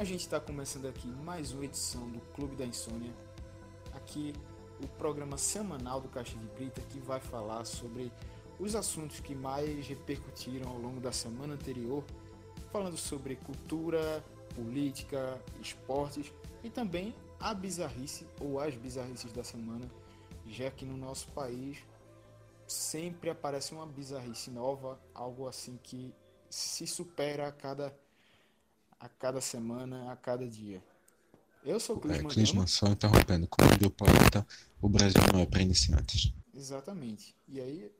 A gente está começando aqui mais uma edição do Clube da Insônia. Aqui o programa semanal do Caixa de Brita que vai falar sobre os assuntos que mais repercutiram ao longo da semana anterior, falando sobre cultura, política, esportes e também a bizarrice ou as bizarrices da semana, já que no nosso país sempre aparece uma bizarrice nova, algo assim que se supera a cada a cada semana, a cada dia. Eu sou o Clisman. É, Clisman, só interrompendo. Como diz o poeta, o Brasil não é para iniciantes. Exatamente. E aí,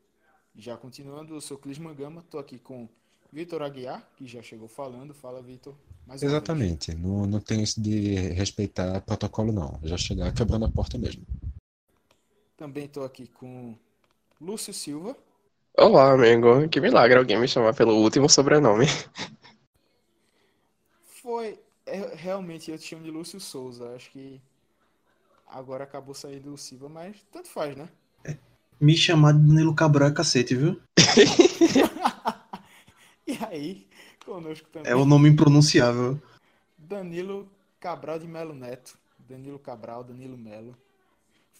já continuando, eu sou Clisman Gama, tô aqui com Vitor Aguiar, que já chegou falando. Fala, Vitor. Exatamente. Não, não tem isso de respeitar protocolo, não. Já chegar quebrando a porta mesmo. Também tô aqui com Lúcio Silva. Olá, amigo. Que milagre alguém me chamar pelo último sobrenome. Foi. É, realmente eu chamo de Lúcio Souza. Acho que agora acabou saindo o Silva, mas tanto faz, né? É, me chamar de Danilo Cabral é cacete, viu? e aí, conosco também. É o nome impronunciável. Danilo Cabral de Melo Neto. Danilo Cabral, Danilo Melo.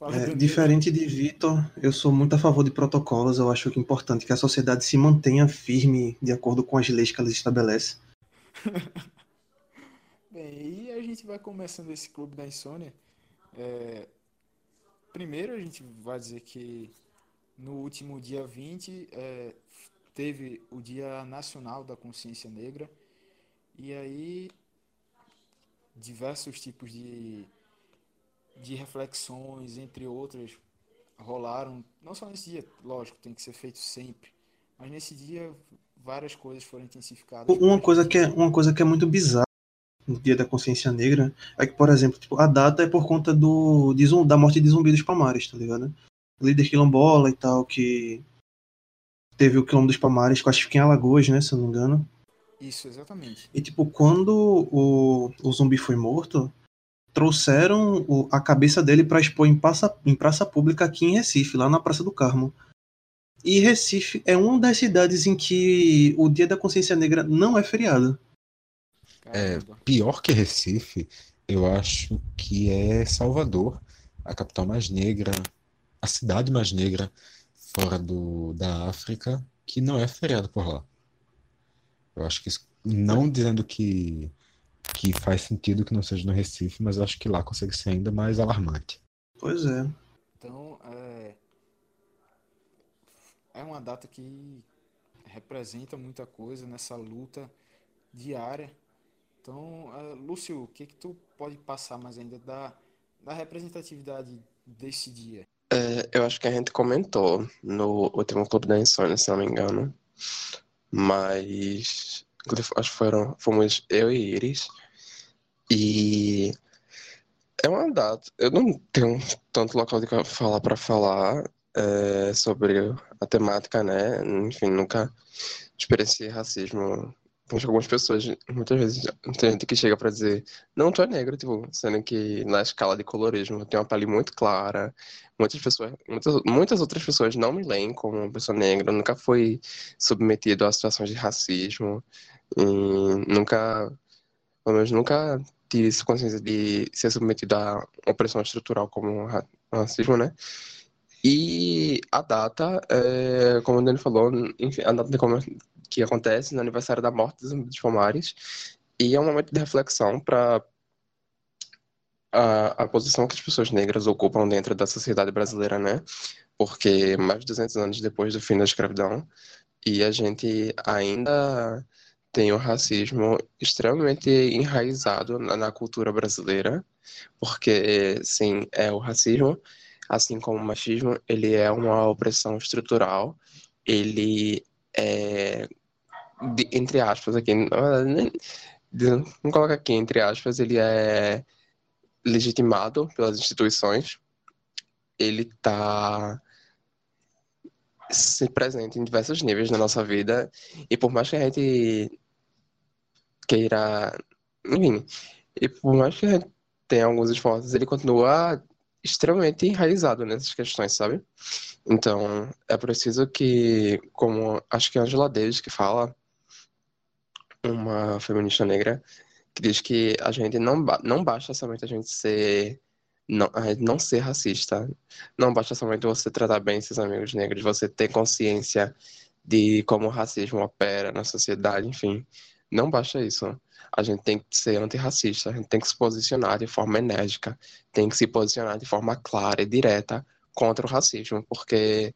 É, diferente de Vitor, eu sou muito a favor de protocolos. Eu acho que é importante que a sociedade se mantenha firme de acordo com as leis que ela estabelece. Bem, e a gente vai começando esse clube da insônia. É... Primeiro, a gente vai dizer que no último dia 20 é, teve o Dia Nacional da Consciência Negra. E aí, diversos tipos de de reflexões, entre outras, rolaram, não só nesse dia, lógico, tem que ser feito sempre, mas nesse dia várias coisas foram intensificadas. Uma coisa que é, uma coisa que é muito bizarra no Dia da Consciência Negra é que, por exemplo, tipo, a data é por conta do de, da morte de Zumbi dos Palmares, tá ligado? Líder quilombola e tal, que teve o quilombo dos Palmares, que acho que fica em Alagoas, né, se eu não me engano. Isso, exatamente. E, tipo, quando o, o zumbi foi morto, trouxeram o, a cabeça dele para expor em praça, em praça pública aqui em Recife, lá na Praça do Carmo. E Recife é uma das cidades em que o Dia da Consciência Negra não é feriado. É, pior que Recife, eu acho que é Salvador, a capital mais negra, a cidade mais negra fora do, da África, que não é feriado por lá. Eu acho que não dizendo que que faz sentido que não seja no Recife, mas acho que lá consegue ser ainda mais alarmante. Pois é. Então, é, é uma data que representa muita coisa nessa luta diária. Então, é, Lúcio, o que que tu pode passar mais ainda da, da representatividade desse dia? É, eu acho que a gente comentou no último Clube da Insônia, se não me engano. Mas acho que foram, fomos eu e Iris. E é uma data. Eu não tenho tanto local de falar para falar é, sobre a temática, né? Enfim, nunca experienciei racismo. Tem algumas pessoas, muitas vezes, tem gente que chega para dizer, não, tu é negro, tipo, sendo que na escala de colorismo tem uma pele muito clara. Muitas pessoas, muitas, muitas outras pessoas não me leem como uma pessoa negra, nunca fui submetido a situações de racismo. Nunca, pelo menos nunca tive essa consciência de ser submetido a opressão estrutural como racismo, né? E a data, é, como o Dani falou, enfim, a data que acontece no aniversário da morte dos Palmares, e é um momento de reflexão para a, a posição que as pessoas negras ocupam dentro da sociedade brasileira, né? Porque mais de 200 anos depois do fim da escravidão, e a gente ainda tem o racismo extremamente enraizado na, na cultura brasileira, porque, sim, é o racismo, assim como o machismo, ele é uma opressão estrutural, ele é, de, entre aspas, aqui, não, coloca aqui, entre aspas, ele é legitimado pelas instituições, ele está se presente em diversos níveis na nossa vida e por mais que a gente queira, enfim, e por mais que a gente tenha alguns esforços, ele continua extremamente enraizado nessas questões, sabe? Então, é preciso que, como acho que a Angela Davis que fala, uma feminista negra, que diz que a gente não, não basta somente a gente ser não, não ser racista. Não basta somente você tratar bem seus amigos negros, você ter consciência de como o racismo opera na sociedade, enfim. Não basta isso. A gente tem que ser antirracista, a gente tem que se posicionar de forma enérgica, tem que se posicionar de forma clara e direta contra o racismo, porque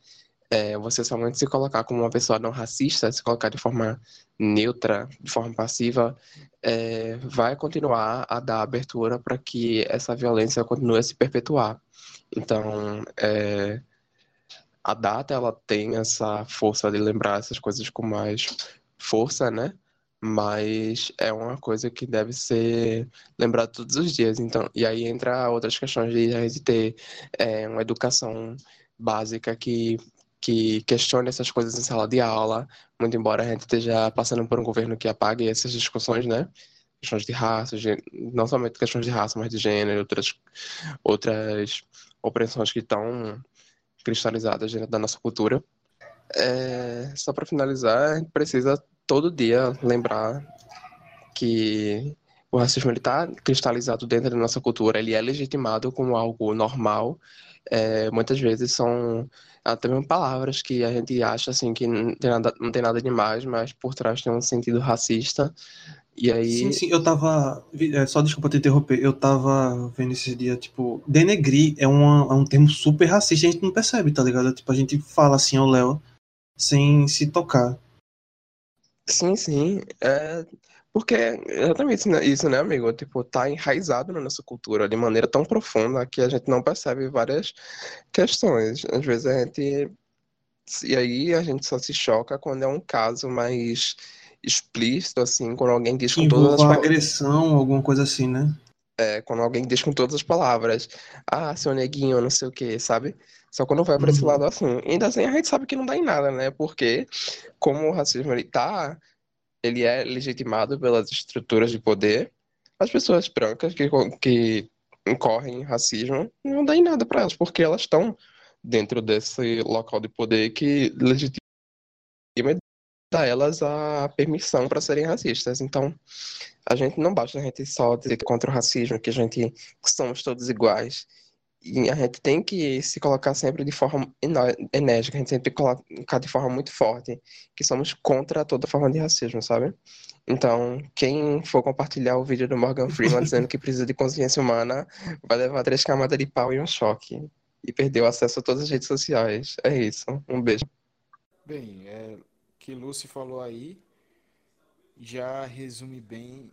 é, você somente se colocar como uma pessoa não racista, se colocar de forma neutra, de forma passiva, é, vai continuar a dar abertura para que essa violência continue a se perpetuar. Então, é, a data ela tem essa força de lembrar essas coisas com mais força, né? Mas é uma coisa que deve ser lembrada todos os dias. Então, e aí entra outras questões de gente ter é, uma educação básica que que questione essas coisas em sala de aula, muito embora a gente esteja passando por um governo que apague essas discussões, né? Questões de raça, de, não somente questões de raça, mas de gênero, outras, outras opressões que estão cristalizadas dentro da nossa cultura. É, só para finalizar, a gente precisa todo dia lembrar que o racismo está cristalizado dentro da nossa cultura, ele é legitimado como algo normal. É, muitas vezes são até mesmo palavras que a gente acha assim que não tem nada, não tem nada demais, mas por trás tem um sentido racista. E aí. Sim, sim, eu tava. É, só desculpa te interromper, eu tava vendo esse dia, tipo, denegrir é, uma, é um termo super racista, a gente não percebe, tá ligado? Tipo, a gente fala assim ao Léo sem se tocar. Sim, sim. É, porque é exatamente isso, né, amigo? Tipo, tá enraizado na nossa cultura de maneira tão profunda que a gente não percebe várias questões. Às vezes a gente. E aí a gente só se choca quando é um caso mais explícito, assim, quando alguém diz com todas as palavras. agressão, alguma coisa assim, né? É, quando alguém diz com todas as palavras, ah, seu neguinho, não sei o quê, sabe? Só quando vai pra esse uhum. lado assim. Ainda assim a gente sabe que não dá em nada, né? Porque como o racismo ele tá ele é legitimado pelas estruturas de poder. As pessoas brancas que, que incorrem em racismo não dá em nada para elas, porque elas estão dentro desse local de poder que legitima dá elas a permissão para serem racistas. Então, a gente não basta a gente só dizer contra o racismo, que a gente que somos todos iguais. E a gente tem que se colocar sempre de forma enérgica, a gente sempre colocar de forma muito forte que somos contra toda forma de racismo, sabe? Então, quem for compartilhar o vídeo do Morgan Freeman dizendo que precisa de consciência humana vai levar três camadas de pau e um choque. E perder o acesso a todas as redes sociais. É isso. Um beijo. Bem, é, que Lucy falou aí já resume bem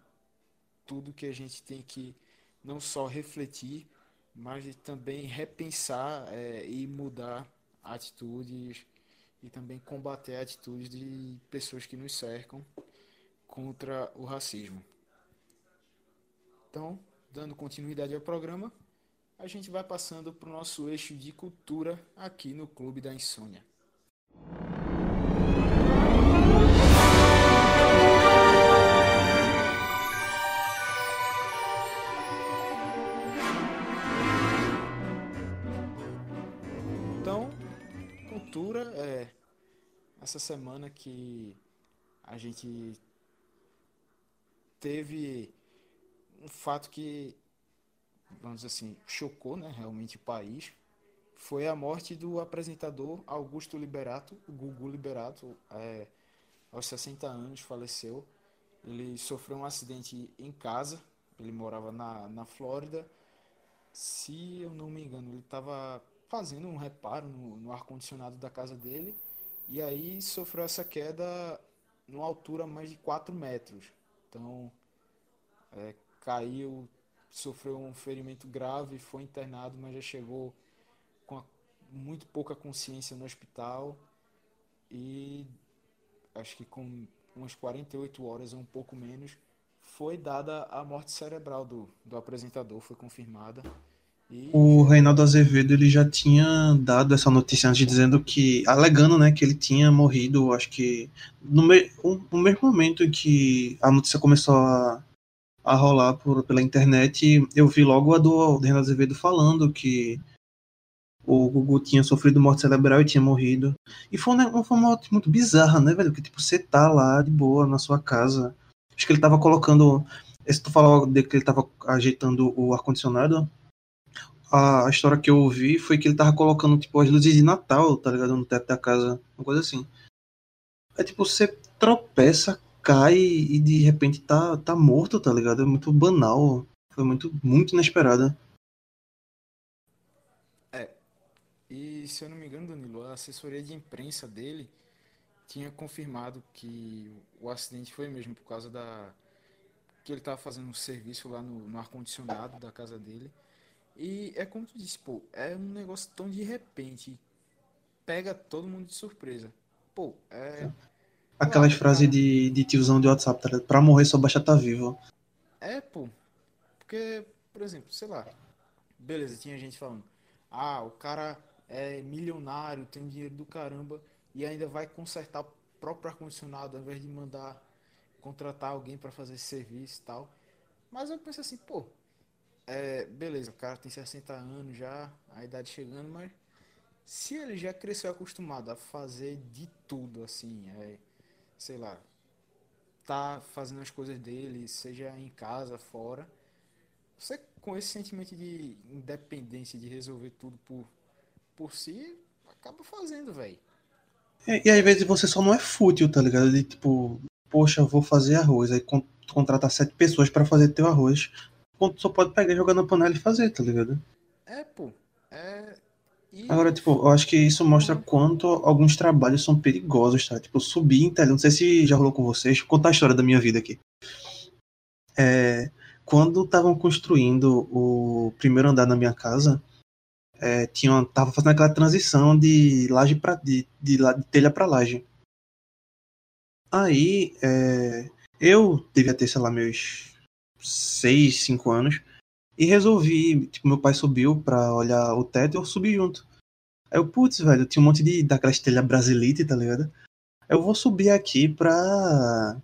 tudo que a gente tem que não só refletir, mas também repensar é, e mudar atitudes e também combater atitudes de pessoas que nos cercam contra o racismo. Então, dando continuidade ao programa, a gente vai passando para o nosso eixo de cultura aqui no Clube da Insônia. Essa semana que a gente teve um fato que, vamos dizer assim, chocou né, realmente o país, foi a morte do apresentador Augusto Liberato, Gugu Liberato, é, aos 60 anos faleceu. Ele sofreu um acidente em casa, ele morava na, na Flórida. Se eu não me engano, ele estava fazendo um reparo no, no ar-condicionado da casa dele e aí sofreu essa queda numa altura mais de 4 metros. Então é, caiu, sofreu um ferimento grave, foi internado, mas já chegou com a, muito pouca consciência no hospital. E acho que com umas 48 horas ou um pouco menos, foi dada a morte cerebral do, do apresentador, foi confirmada. O Reinaldo Azevedo ele já tinha dado essa notícia antes dizendo que, alegando, né, que ele tinha morrido, acho que no, me, no mesmo momento em que a notícia começou a, a rolar por, pela internet, eu vi logo a do, do Reinaldo Azevedo falando que o Gugu tinha sofrido morte cerebral e tinha morrido. E foi uma, foi uma morte muito bizarra, né, velho? Que tipo, você tá lá de boa na sua casa, Acho que ele tava colocando. Se tu falou de que ele tava ajeitando o ar-condicionado, a história que eu ouvi foi que ele tava colocando, tipo, as luzes de Natal, tá ligado? No teto da casa, uma coisa assim. É tipo, você tropeça, cai e de repente tá, tá morto, tá ligado? É muito banal. Foi muito, muito inesperada. É. E se eu não me engano, Danilo, a assessoria de imprensa dele tinha confirmado que o acidente foi mesmo por causa da. que ele estava fazendo um serviço lá no, no ar-condicionado da casa dele. E é como tu disse, pô, é um negócio tão de repente. Pega todo mundo de surpresa. Pô, é. Aquelas frases de, de tiozão de WhatsApp, tá? Pra morrer só baixa tá vivo. É, pô. Porque, por exemplo, sei lá. Beleza, tinha gente falando. Ah, o cara é milionário, tem dinheiro do caramba e ainda vai consertar o próprio ar-condicionado ao invés de mandar contratar alguém para fazer esse serviço e tal. Mas eu penso assim, pô, é, beleza, o cara tem 60 anos já, a idade chegando, mas se ele já cresceu acostumado a fazer de tudo, assim, é, sei lá, tá fazendo as coisas dele, seja em casa, fora, você com esse sentimento de independência, de resolver tudo por, por si, acaba fazendo, velho. É, e às vezes você só não é fútil, tá ligado? De tipo, poxa, vou fazer arroz. Aí contratar sete pessoas para fazer teu arroz. Tu só pode pegar, jogar na panela e fazer, tá ligado? É, pô. É... E... Agora, tipo, eu acho que isso mostra quanto alguns trabalhos são perigosos, tá? Tipo, subir em telha. Não sei se já rolou com vocês. Vou contar a história da minha vida aqui. É, quando estavam construindo o primeiro andar na minha casa, é, tinha, tava fazendo aquela transição de laje para de, de, de, telha para laje. Aí é, eu devia ter, sei lá, meus 6, 5 anos e resolvi, tipo, meu pai subiu para olhar o teto e eu subi junto. Aí eu, putz, velho, tinha um monte de daquelas telhas brasilite, tá ligado? Eu vou subir aqui pra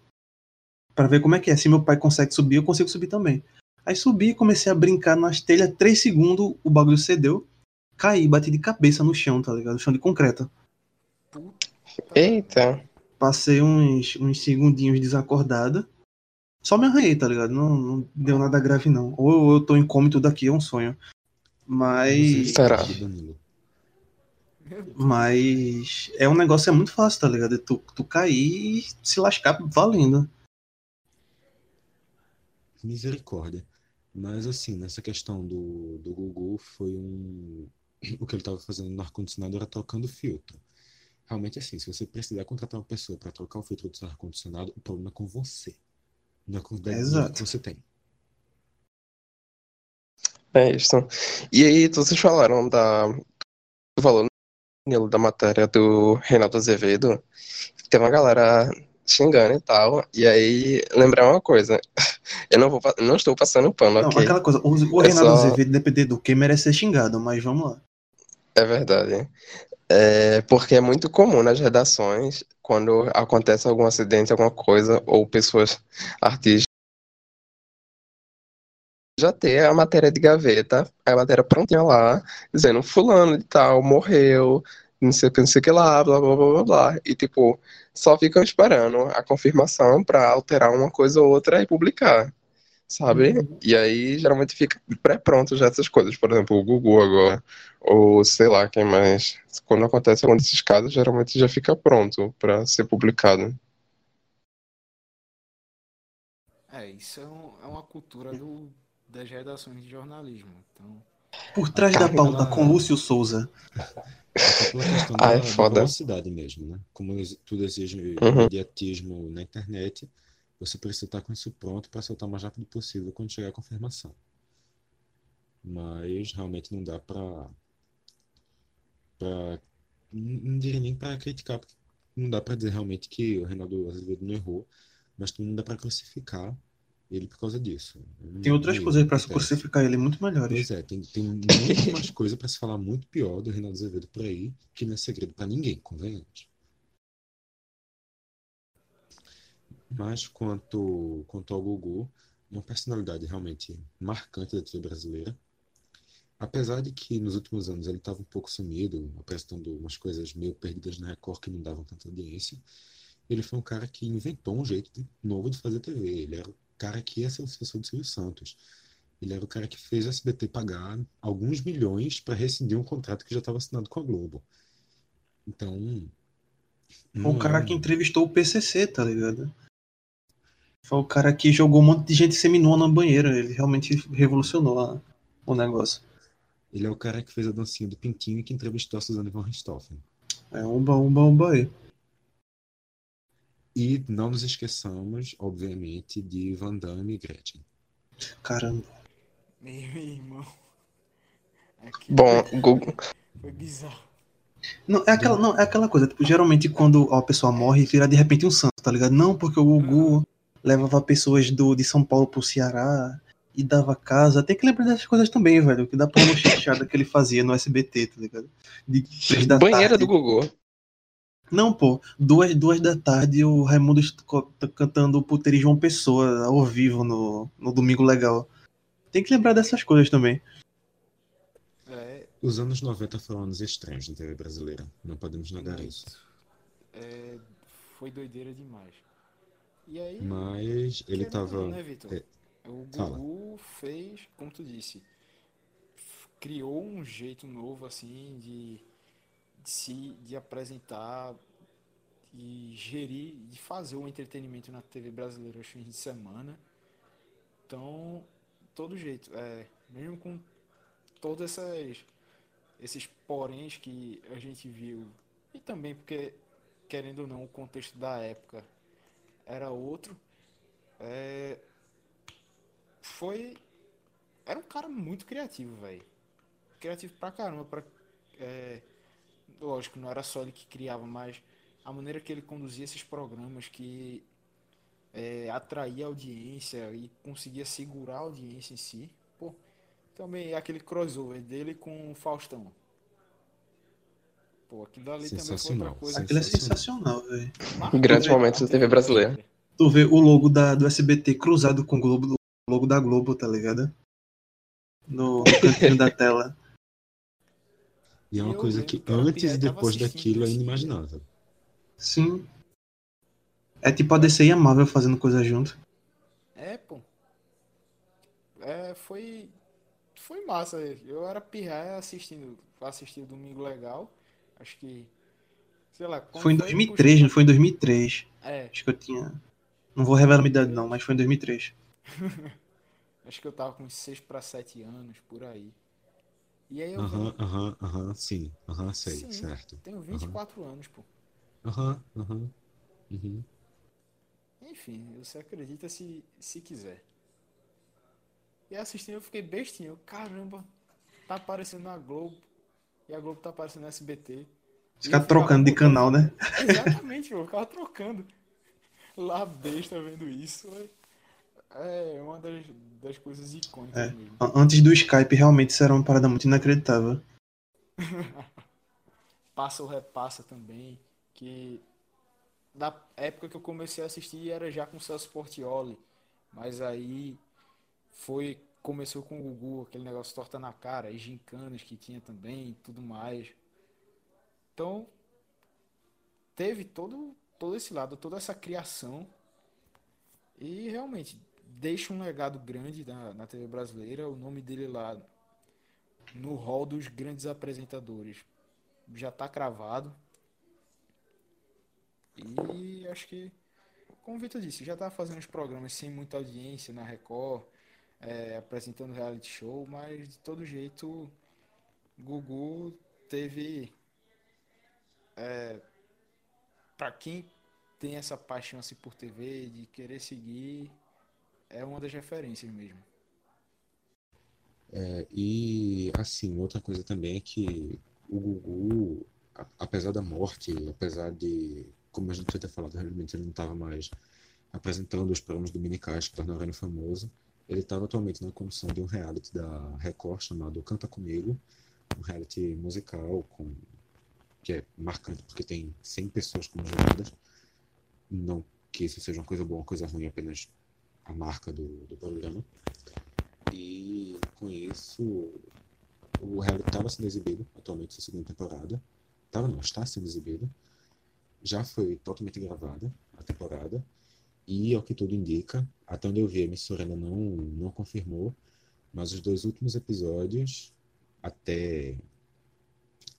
para ver como é que é. Se meu pai consegue subir, eu consigo subir também. Aí subi, comecei a brincar nas telhas, 3 segundos, o bagulho cedeu caí, bati de cabeça no chão, tá ligado? Chão de concreto. Eita. Passei uns, uns segundinhos desacordada. Só me arranhei, tá ligado? Não, não deu nada grave, não. Ou eu tô em coma e tudo aqui é um sonho. Mas. Será? Mas é um negócio é muito fácil, tá ligado? Tu, tu cair e se lascar valendo. Misericórdia. Mas assim, nessa questão do, do Google foi um, o que ele estava fazendo no ar-condicionado era trocando filtro. Realmente, assim, se você precisar contratar uma pessoa para trocar o filtro do seu ar-condicionado, o problema é com você. Não é com o que você tem. É isso. E aí, vocês falaram da. Tu falou da matéria do Renato Azevedo. Tem uma galera xingando e tal. E aí, lembrar uma coisa. Eu não, vou, não estou passando pano, não, ok? Aquela coisa, o, o é Renato só... Azevedo, depender do que, merece ser xingado, mas vamos lá. É verdade. É porque é muito comum nas redações, quando acontece algum acidente, alguma coisa, ou pessoas, artistas, já ter a matéria de gaveta, a matéria prontinha lá, dizendo fulano de tal morreu, não sei o que, não sei o que lá, blá, blá, blá, blá, blá. E, tipo, só ficam esperando a confirmação para alterar uma coisa ou outra e publicar sabe? Uhum. E aí geralmente fica pré-pronto já essas coisas, por exemplo, o Google agora, ou sei lá quem mais. Quando acontece algum desses casos, geralmente já fica pronto para ser publicado. É, isso é, um, é uma cultura do, das redações de jornalismo. Então... Por trás da pauta com Lúcio Souza. Ah, é da, foda. da velocidade mesmo, né? Como tudo exige uhum. imediatismo na internet, você precisa estar com isso pronto para soltar o mais rápido possível quando chegar a confirmação. Mas realmente não dá para. Pra... Não diria nem para criticar, porque não dá para dizer realmente que o Reinaldo Azevedo não errou, mas também não dá para crucificar ele por causa disso. Tem outras coisas para se crucificar ele muito melhores. Pois é, tem, tem muito mais coisa para se falar muito pior do Reinaldo Azevedo por aí, que não é segredo para ninguém, convenhamos. Mas quanto, quanto ao Gugu, uma personalidade realmente marcante da TV brasileira. Apesar de que nos últimos anos ele estava um pouco sumido, apresentando umas coisas meio perdidas na Record que não davam tanta audiência, ele foi um cara que inventou um jeito de, novo de fazer TV. Ele era o cara que ia ser o sucessor de Silvio Santos. Ele era o cara que fez o SBT pagar alguns milhões para rescindir um contrato que já estava assinado com a Globo. Então. O cara é... que entrevistou o PCC, tá ligado? Foi o cara que jogou um monte de gente seminua na banheira. Ele realmente revolucionou a, o negócio. Ele é o cara que fez a dancinha do Pintinho e que entrevistou a Suzane von Richthofen. É um bom, um bom, um aí. E não nos esqueçamos, obviamente, de Van Damme e Gretchen. Caramba. Meu irmão. Aqui Bom, Google. Foi bizarro. Não, é aquela, não, é aquela coisa, tipo, geralmente quando a pessoa morre, vira de repente um santo, tá ligado? Não, porque o Gugu levava pessoas do, de São Paulo pro Ceará e dava casa. Tem que lembrar dessas coisas também, velho. Que dá pra uma chanchada que ele fazia no SBT, tá ligado? De três da Banheira tarde. do Gugu. Não, pô. Duas, duas da tarde o Raimundo tá cantando Puteiro João Pessoa ao vivo no, no Domingo Legal. Tem que lembrar dessas coisas também. É... Os anos 90 foram anos estranhos na TV brasileira. Não podemos negar isso. É... Foi doideira demais. E aí, Mas ele tava. Né, Vitor? É... O Gugu Fala. fez, como tu disse, criou um jeito novo assim de, de se de apresentar e gerir, de fazer o entretenimento na TV brasileira aos fins de semana. Então, todo jeito, é, mesmo com todos essas, esses poréns que a gente viu, e também porque, querendo ou não, o contexto da época era outro, é, foi. Era um cara muito criativo, velho. Criativo pra caramba. Pra, é, lógico, não era só ele que criava, mas a maneira que ele conduzia esses programas que é, atraía audiência e conseguia segurar a audiência em si. Pô, também aquele crossover dele com o Faustão. Pô, aquilo ali também foi outra coisa. Aquilo é sensacional, velho. Grandes momentos da TV brasileira. Tu vê o logo da, do SBT cruzado com o Globo logo da Globo, tá ligado? No, no cantinho da tela. E é uma coisa que antes e depois daquilo é inimaginável. Sim. É tipo a DC e a Marvel fazendo coisa junto. É, pô. É, foi. Foi massa. Eu era pirraia assistindo, assistindo Domingo Legal. Acho que. Sei lá. Foi em 2003, não foi em 2003. É. Acho que eu tinha. Não vou revelar a minha idade, não, mas foi em 2003. Acho que eu tava com uns 6 para 7 anos, por aí. E aí eu. Aham, aham, aham, sim. Aham, sei, sim, certo. Tenho 24 uhum. anos, pô. Aham, aham. Uhum. Enfim, você acredita se, se quiser. E assistindo eu fiquei bestinho. Caramba, tá aparecendo na Globo. E a Globo tá aparecendo no SBT. Ficar trocando de canal, né? Exatamente, eu ficava trocando. Lá besta vendo isso. É uma das, das coisas icônicas é. mesmo. Antes do Skype, realmente isso era uma parada muito inacreditável. Passa ou repassa também. Que na época que eu comecei a assistir era já com o Celso Portioli. Mas aí foi. Começou com o Gugu, aquele negócio torta na cara, e gincanas que tinha também tudo mais. Então, teve todo, todo esse lado, toda essa criação. E realmente, deixa um legado grande na, na TV brasileira. O nome dele lá no hall dos grandes apresentadores já está cravado. E acho que, como o Vitor disse, já está fazendo os programas sem muita audiência na Record, é, apresentando reality show, mas de todo jeito, Gugu teve. É, para quem tem essa paixão assim, por TV, de querer seguir, é uma das referências mesmo. É, e assim, outra coisa também é que o Gugu, apesar da morte, apesar de, como a gente já ter falado, realmente ele não estava mais apresentando os programas dominicais que tornaram ele famoso, ele estava atualmente na condição de um reality da Record chamado Canta Comigo, um reality musical com que é marcante porque tem 100 pessoas como juradas. Não que isso seja uma coisa boa ou coisa ruim, apenas a marca do, do programa. E com isso, o reality estava sendo exibido atualmente, na segunda temporada. Estava não, está sendo exibido. já foi totalmente gravada, a temporada, e ao que tudo indica, até onde eu vi, a emissora ainda não, não confirmou, mas os dois últimos episódios, até,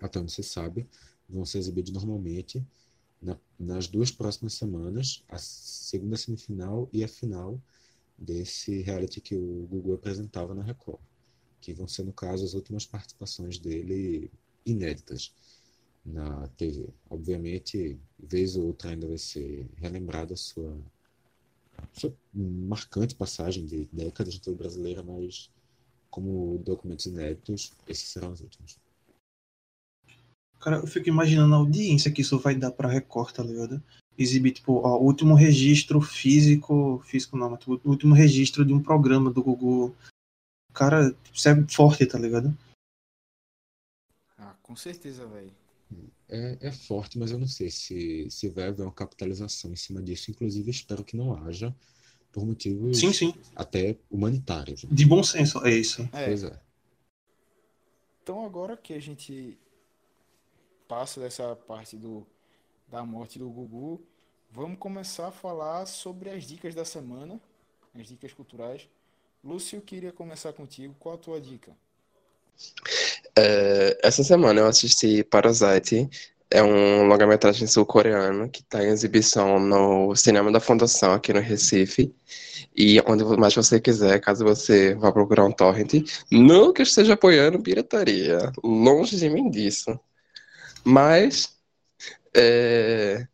até onde se sabe, vão ser exibidos normalmente na, nas duas próximas semanas, a segunda semifinal e a final desse reality que o Google apresentava na Record, que vão ser, no caso, as últimas participações dele inéditas na TV. Obviamente, vez ou outra ainda vai ser relembrada a sua, sua marcante passagem de décadas de TV brasileira, mas como documentos inéditos, esses serão os últimos. Cara, eu fico imaginando a audiência que isso vai dar pra Record, tá ligado? Exibir, tipo, ó, o último registro físico, físico não, mas tipo, o último registro de um programa do Google. Cara, isso é forte, tá ligado? Ah, com certeza, velho. É, é forte, mas eu não sei se, se vai haver uma capitalização em cima disso. Inclusive, espero que não haja, por motivos Sim, sim. até humanitários. De bom senso, é isso. É, Pois é. Então agora que a gente passa dessa parte do, da morte do Gugu, vamos começar a falar sobre as dicas da semana, as dicas culturais. Lúcio, eu queria começar contigo. Qual a tua dica? É, essa semana eu assisti Parasite. É um longa-metragem sul-coreano que está em exibição no Cinema da Fundação aqui no Recife. E onde mais você quiser, caso você vá procurar um torrent. Não que eu esteja apoiando pirataria. Longe de mim disso. Mas é,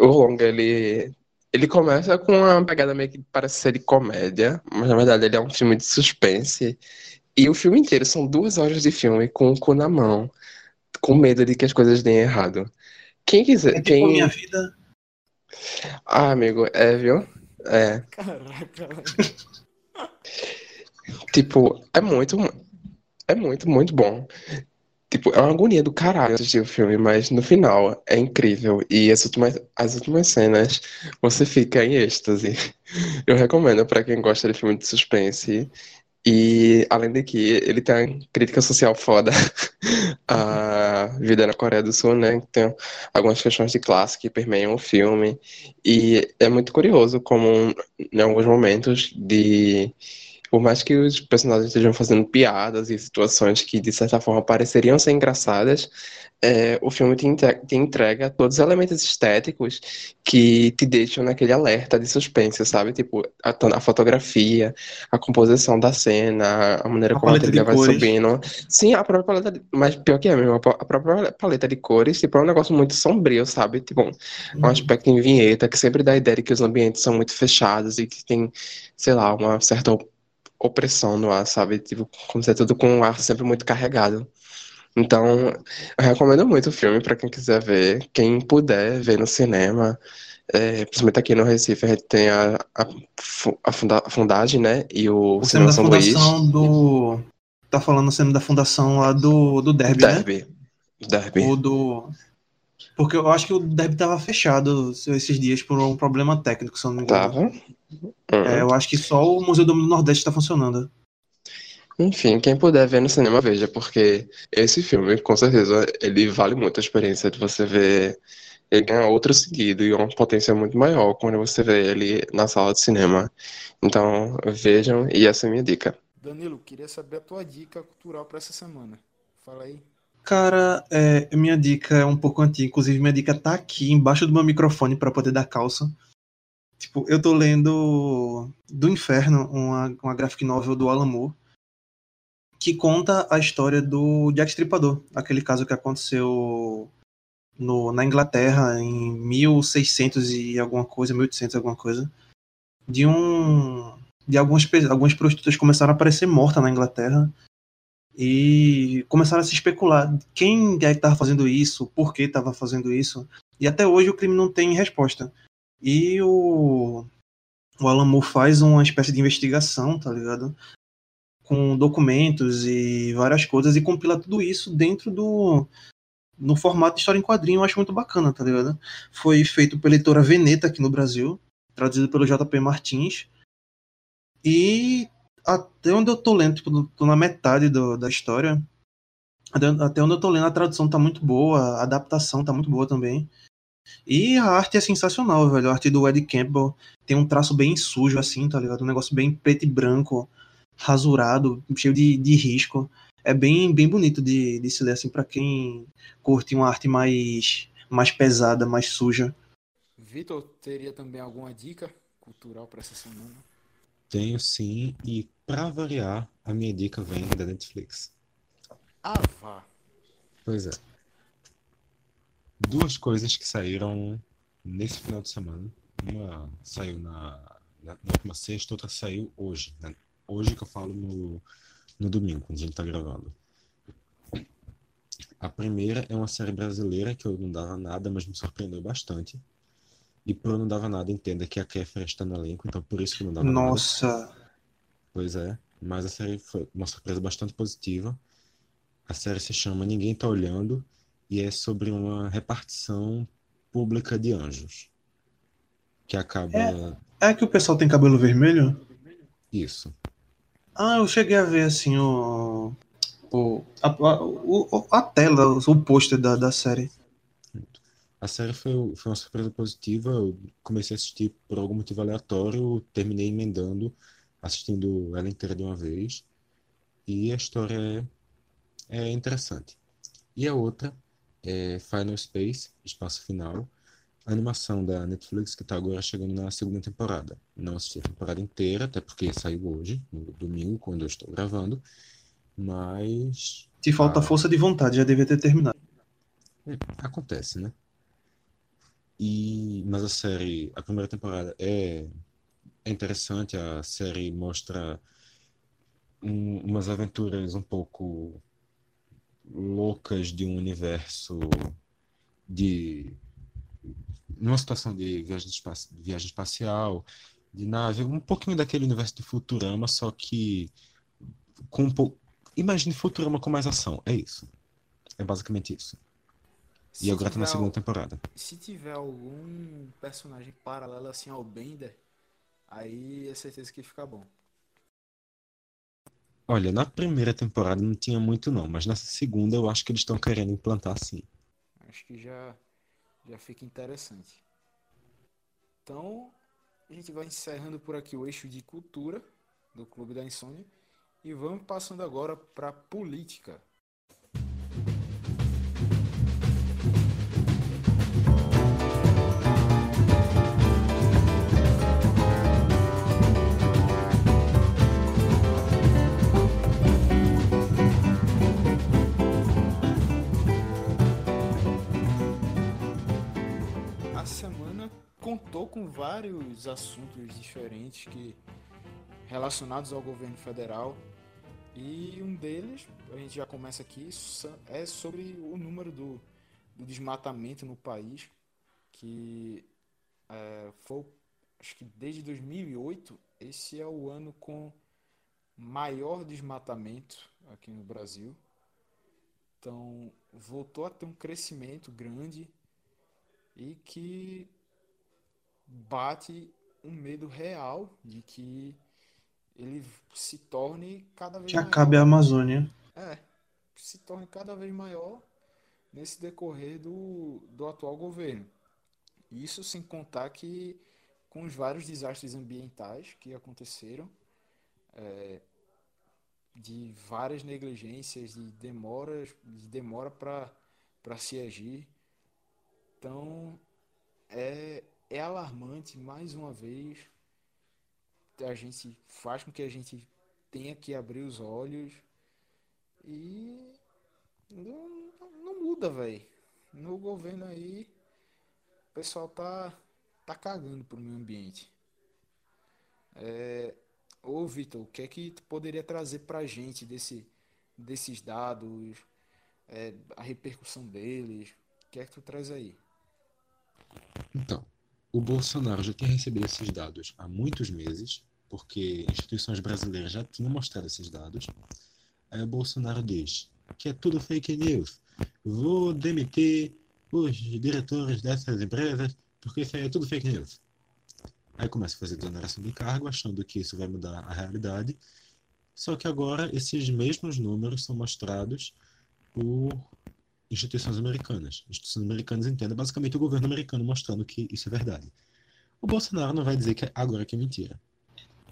o longa, ele, ele começa com uma pegada meio que parece ser de comédia, mas na verdade ele é um filme de suspense. E o filme inteiro são duas horas de filme com o cu na mão, com medo de que as coisas deem errado. Quem quiser. É tipo quem... minha vida. Ah, amigo, é, viu? É. Caraca, Tipo, é muito. É muito, muito bom. Tipo, é uma agonia do caralho assistir o filme, mas no final é incrível. E as últimas, as últimas cenas você fica em êxtase. Eu recomendo pra quem gosta de filme de suspense. E além de que ele tem uma crítica social foda à vida na Coreia do Sul, né? Tem algumas questões de classe que permeiam o filme. E é muito curioso como em alguns momentos de por mais que os personagens estejam fazendo piadas e situações que, de certa forma, pareceriam ser engraçadas, é, o filme te, te entrega todos os elementos estéticos que te deixam naquele alerta de suspense, sabe? Tipo, a, a fotografia, a composição da cena, a maneira A como a trilha vai cores. subindo. Sim, a própria paleta, de- mas pior que é mesmo, a pró- a própria paleta de cores, tipo, é um negócio muito sombrio, sabe? Tipo, um Uhum. aspecto em vinheta que sempre dá a ideia de que os ambientes são muito fechados e que tem, sei lá, uma certa opressão no ar, sabe? Tipo, como se é tudo com o ar sempre muito carregado. Então, eu recomendo muito o filme para quem quiser ver. Quem puder ver no cinema, é, principalmente aqui no Recife, a gente tem a, a, a, funda, a Fundagem, né? E o O cinema Cinema da São Luís. fundação do. Tá falando o cinema da fundação lá do, do Derby, né? Derby. Derby. Ou do. Porque eu acho que o Derby tava fechado esses dias por um problema técnico, se eu não me engano. Tava. É, eu acho que só o Museu do Nordeste tá funcionando. Enfim, quem puder ver no cinema, veja, porque esse filme, com certeza, ele vale muito a experiência de você ver. Ele ganha outro sentido e uma potência muito maior quando você vê ele na sala de cinema. Então, vejam, e essa é a minha dica. Danilo, queria saber a tua dica cultural para essa semana. Fala aí. Cara, é, minha dica é um pouco antiga. Inclusive, minha dica tá aqui embaixo do meu microfone para poder dar calça. Tipo, eu tô lendo Do Inferno, uma, uma graphic novel do Alan Moore, que conta a história do Jack Stripador, aquele caso que aconteceu no, na Inglaterra em 1600 e alguma coisa, 1800 alguma coisa, de um de algumas algumas prostitutas começaram a aparecer mortas na Inglaterra e começaram a se especular quem é que estava fazendo isso, por que estava fazendo isso, e até hoje o crime não tem resposta. E o, o Alan Moore faz uma espécie de investigação, tá ligado? Com documentos e várias coisas e compila tudo isso dentro do no formato de história em quadrinho, eu acho muito bacana, tá ligado? Foi feito pela editora Veneta aqui no Brasil, traduzido pelo JP Martins. E até onde eu tô lendo, tipo, tô na metade do- da história. Até, onde eu tô lendo, a tradução tá muito boa, a adaptação tá muito boa também. E a arte é sensacional, velho. A arte do Ed Campbell tem um traço bem sujo, assim, tá ligado? Um negócio bem preto e branco, rasurado, cheio de, de risco. É bem, bem bonito de, de se ler, assim, pra quem curte uma arte mais, mais pesada, mais suja. Vitor, teria também alguma dica cultural para essa semana? Tenho sim, e para variar, a minha dica vem da Netflix. Ah, vá. Pois é. Duas coisas que saíram nesse final de semana. Uma saiu na, na, na última sexta, outra saiu hoje. Né? Hoje que eu falo no, no domingo, quando a gente tá gravando. A primeira é uma série brasileira que eu não dava nada, mas me surpreendeu bastante. E por eu não dava nada, entenda que a Kéfera está no elenco, então por isso que não dava Nossa. nada. Nossa! Pois é, mas a série foi uma surpresa bastante positiva. A série se chama Ninguém Tá Olhando e é sobre uma repartição pública de anjos. Que acaba. É, é que o pessoal tem cabelo vermelho? Isso. Ah, eu cheguei a ver assim o. o a, a, a tela, o pôster da, da série. A série foi, foi uma surpresa positiva. Eu comecei a assistir por algum motivo aleatório, terminei emendando, assistindo ela inteira de uma vez. E a história é, é interessante. E a outra é Final Space, Espaço Final, a animação da Netflix que está agora chegando na segunda temporada. Não assisti a temporada inteira, até porque saiu hoje, no domingo, quando eu estou gravando. Mas. Te falta a... força de vontade, já devia ter terminado. É, acontece, né? E, mas a série, a primeira temporada é, é interessante, a série mostra um, umas aventuras um pouco loucas de um universo de numa situação de viagem, espaci viagem espacial, de nave, um pouquinho daquele universo de Futurama, só que com um pouco. Imagine Futurama com mais ação, é isso. É basicamente isso. Se e agora tá na segunda temporada. Se tiver algum personagem paralelo assim ao Bender, aí é certeza que fica bom. Olha, na primeira temporada não tinha muito não, mas nessa segunda eu acho que eles estão querendo implantar sim. Acho que já já fica interessante. Então, a gente vai encerrando por aqui o eixo de cultura do Clube da Insônia e vamos passando agora para política. Contou com vários assuntos diferentes que relacionados ao governo federal e um deles, a gente já começa aqui, é sobre o número do, do desmatamento no país, que é, foi, acho que desde 2008, esse é o ano com maior desmatamento aqui no Brasil. Então, voltou a ter um crescimento grande e que bate um medo real de que ele se torne cada vez que maior. acabe a Amazônia. É, se torne cada vez maior nesse decorrer do, do atual governo. Isso sem contar que com os vários desastres ambientais que aconteceram, é, de várias negligências, de demoras, de demora para se agir. Então, é, é alarmante mais uma vez. A gente faz com que a gente tenha que abrir os olhos e não, não muda, velho. No governo aí, o pessoal tá, tá cagando pro meio ambiente. É, ô Vitor, o que é que tu poderia trazer pra gente desse, desses dados, é, a repercussão deles? O que é que tu traz aí? Então, o Bolsonaro já tinha recebido esses dados há muitos meses, porque instituições brasileiras já tinham mostrado esses dados. Aí o Bolsonaro diz que é tudo fake news. Vou demitir os diretores dessas empresas porque isso aí é tudo fake news. Aí começa a fazer exoneração de cargo, achando que isso vai mudar a realidade. Só que agora esses mesmos números são mostrados por instituições americanas. Instituições americanas entendem basicamente o governo americano mostrando que isso é verdade. O Bolsonaro não vai dizer que agora que é mentira.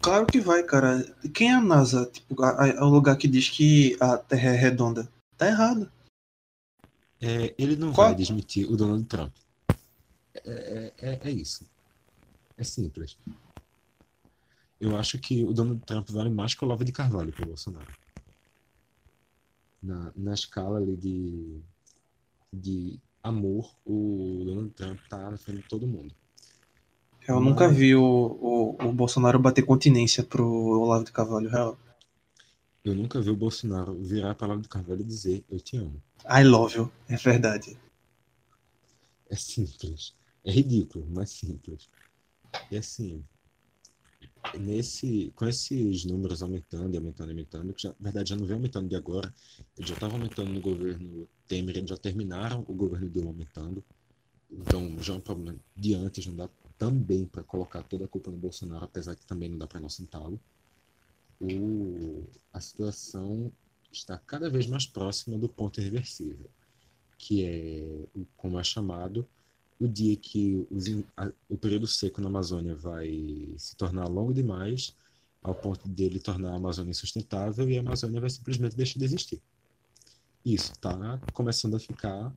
Claro que vai, cara. Quem é a NASA? Tipo, a, a, o lugar que diz que a Terra é redonda. Tá errado. É, ele não Qual? vai desmentir o Donald Trump. É, é, é, isso. É simples. Eu acho que o Donald Trump vale mais que o Lava de Carvalho para o Bolsonaro. Na, na escala ali de, de amor, o Donald Trump tá na frente de todo mundo. Eu Mas... nunca vi o, o, o, Bolsonaro bater continência pro Olavo de Carvalho, real. Eu nunca vi o Bolsonaro virar para Olavo de Carvalho e dizer eu te amo. I love you, é verdade. É simples. É ridículo, mas simples. E assim, nesse, com esses números aumentando e aumentando e aumentando, que já, na verdade já não vem aumentando de agora, já estavam aumentando no governo Temer, já terminaram o governo Dilma aumentando. Então já é um problema de antes, não dá também para colocar toda a culpa no Bolsonaro, apesar que também não dá para inocentá-lo. A situação está cada vez mais próxima do ponto irreversível, que é, como é chamado, o dia que os, a, o período seco na Amazônia vai se tornar longo demais, ao ponto dele tornar a Amazônia insustentável e a Amazônia vai simplesmente deixar de existir. Isso está começando a ficar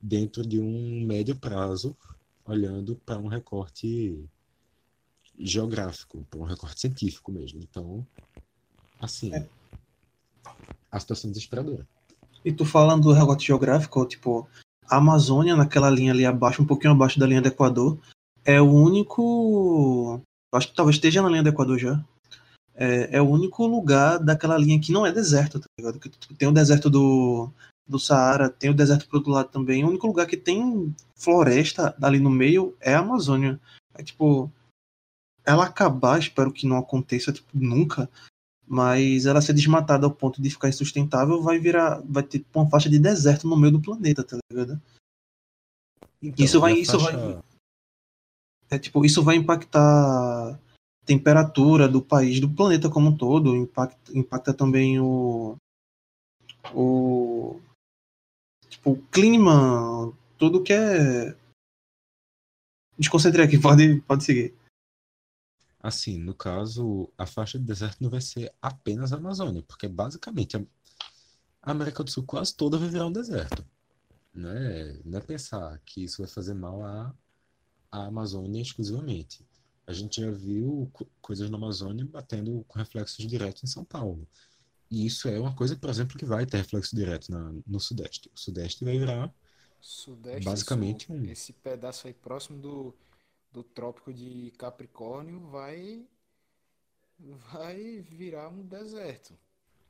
dentro de um médio prazo, olhando para um recorte geográfico, para um recorte científico mesmo. Então, assim, é. a situação é desesperadora. E tu falando do recorte geográfico, tipo, a Amazônia, naquela linha ali abaixo, um pouquinho abaixo da linha do Equador, é o único. Acho que talvez esteja na linha do Equador já. É, é o único lugar daquela linha que não é deserto, tá ligado? Tem o deserto do, do Saara, tem o deserto pro outro lado também. O único lugar que tem floresta ali no meio é a Amazônia. É tipo. Ela acabar, espero que não aconteça tipo, nunca, mas ela ser desmatada ao ponto de ficar insustentável vai virar vai ter uma faixa de deserto no meio do planeta tá ligado? Então, isso vai isso faixa... vai é tipo isso vai impactar a temperatura do país do planeta como um todo impacta, impacta também o o tipo o clima tudo que é desconcentrei aqui pode pode seguir Assim, no caso, a faixa de deserto não vai ser apenas a Amazônia, porque basicamente a América do Sul quase toda vai virar um deserto. Né? Não é pensar que isso vai fazer mal à, à Amazônia exclusivamente. A gente já viu coisas na Amazônia batendo com reflexos diretos em São Paulo. E isso é uma coisa, por exemplo, que vai ter reflexo direto na, no Sudeste. O Sudeste vai virar Sudeste, basicamente um... Esse pedaço aí próximo do do trópico de Capricórnio vai vai virar um deserto.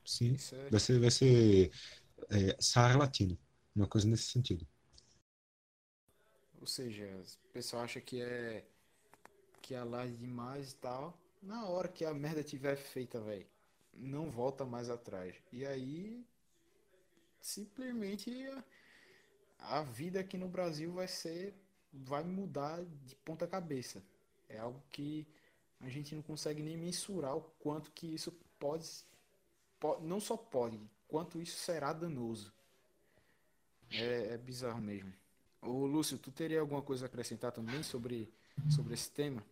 Sim, é... vai ser, vai ser é, Saara Latino, uma coisa nesse sentido. Ou seja, o pessoal acha que é que é lá demais e tal. Na hora que a merda tiver feita, velho, não volta mais atrás. E aí simplesmente a, a vida aqui no Brasil vai ser vai mudar de ponta cabeça. É algo que a gente não consegue nem mensurar o quanto que isso pode, pode não só pode, quanto isso será danoso. É, é bizarro mesmo. Ô Lúcio, tu teria alguma coisa a acrescentar também sobre, sobre esse tema?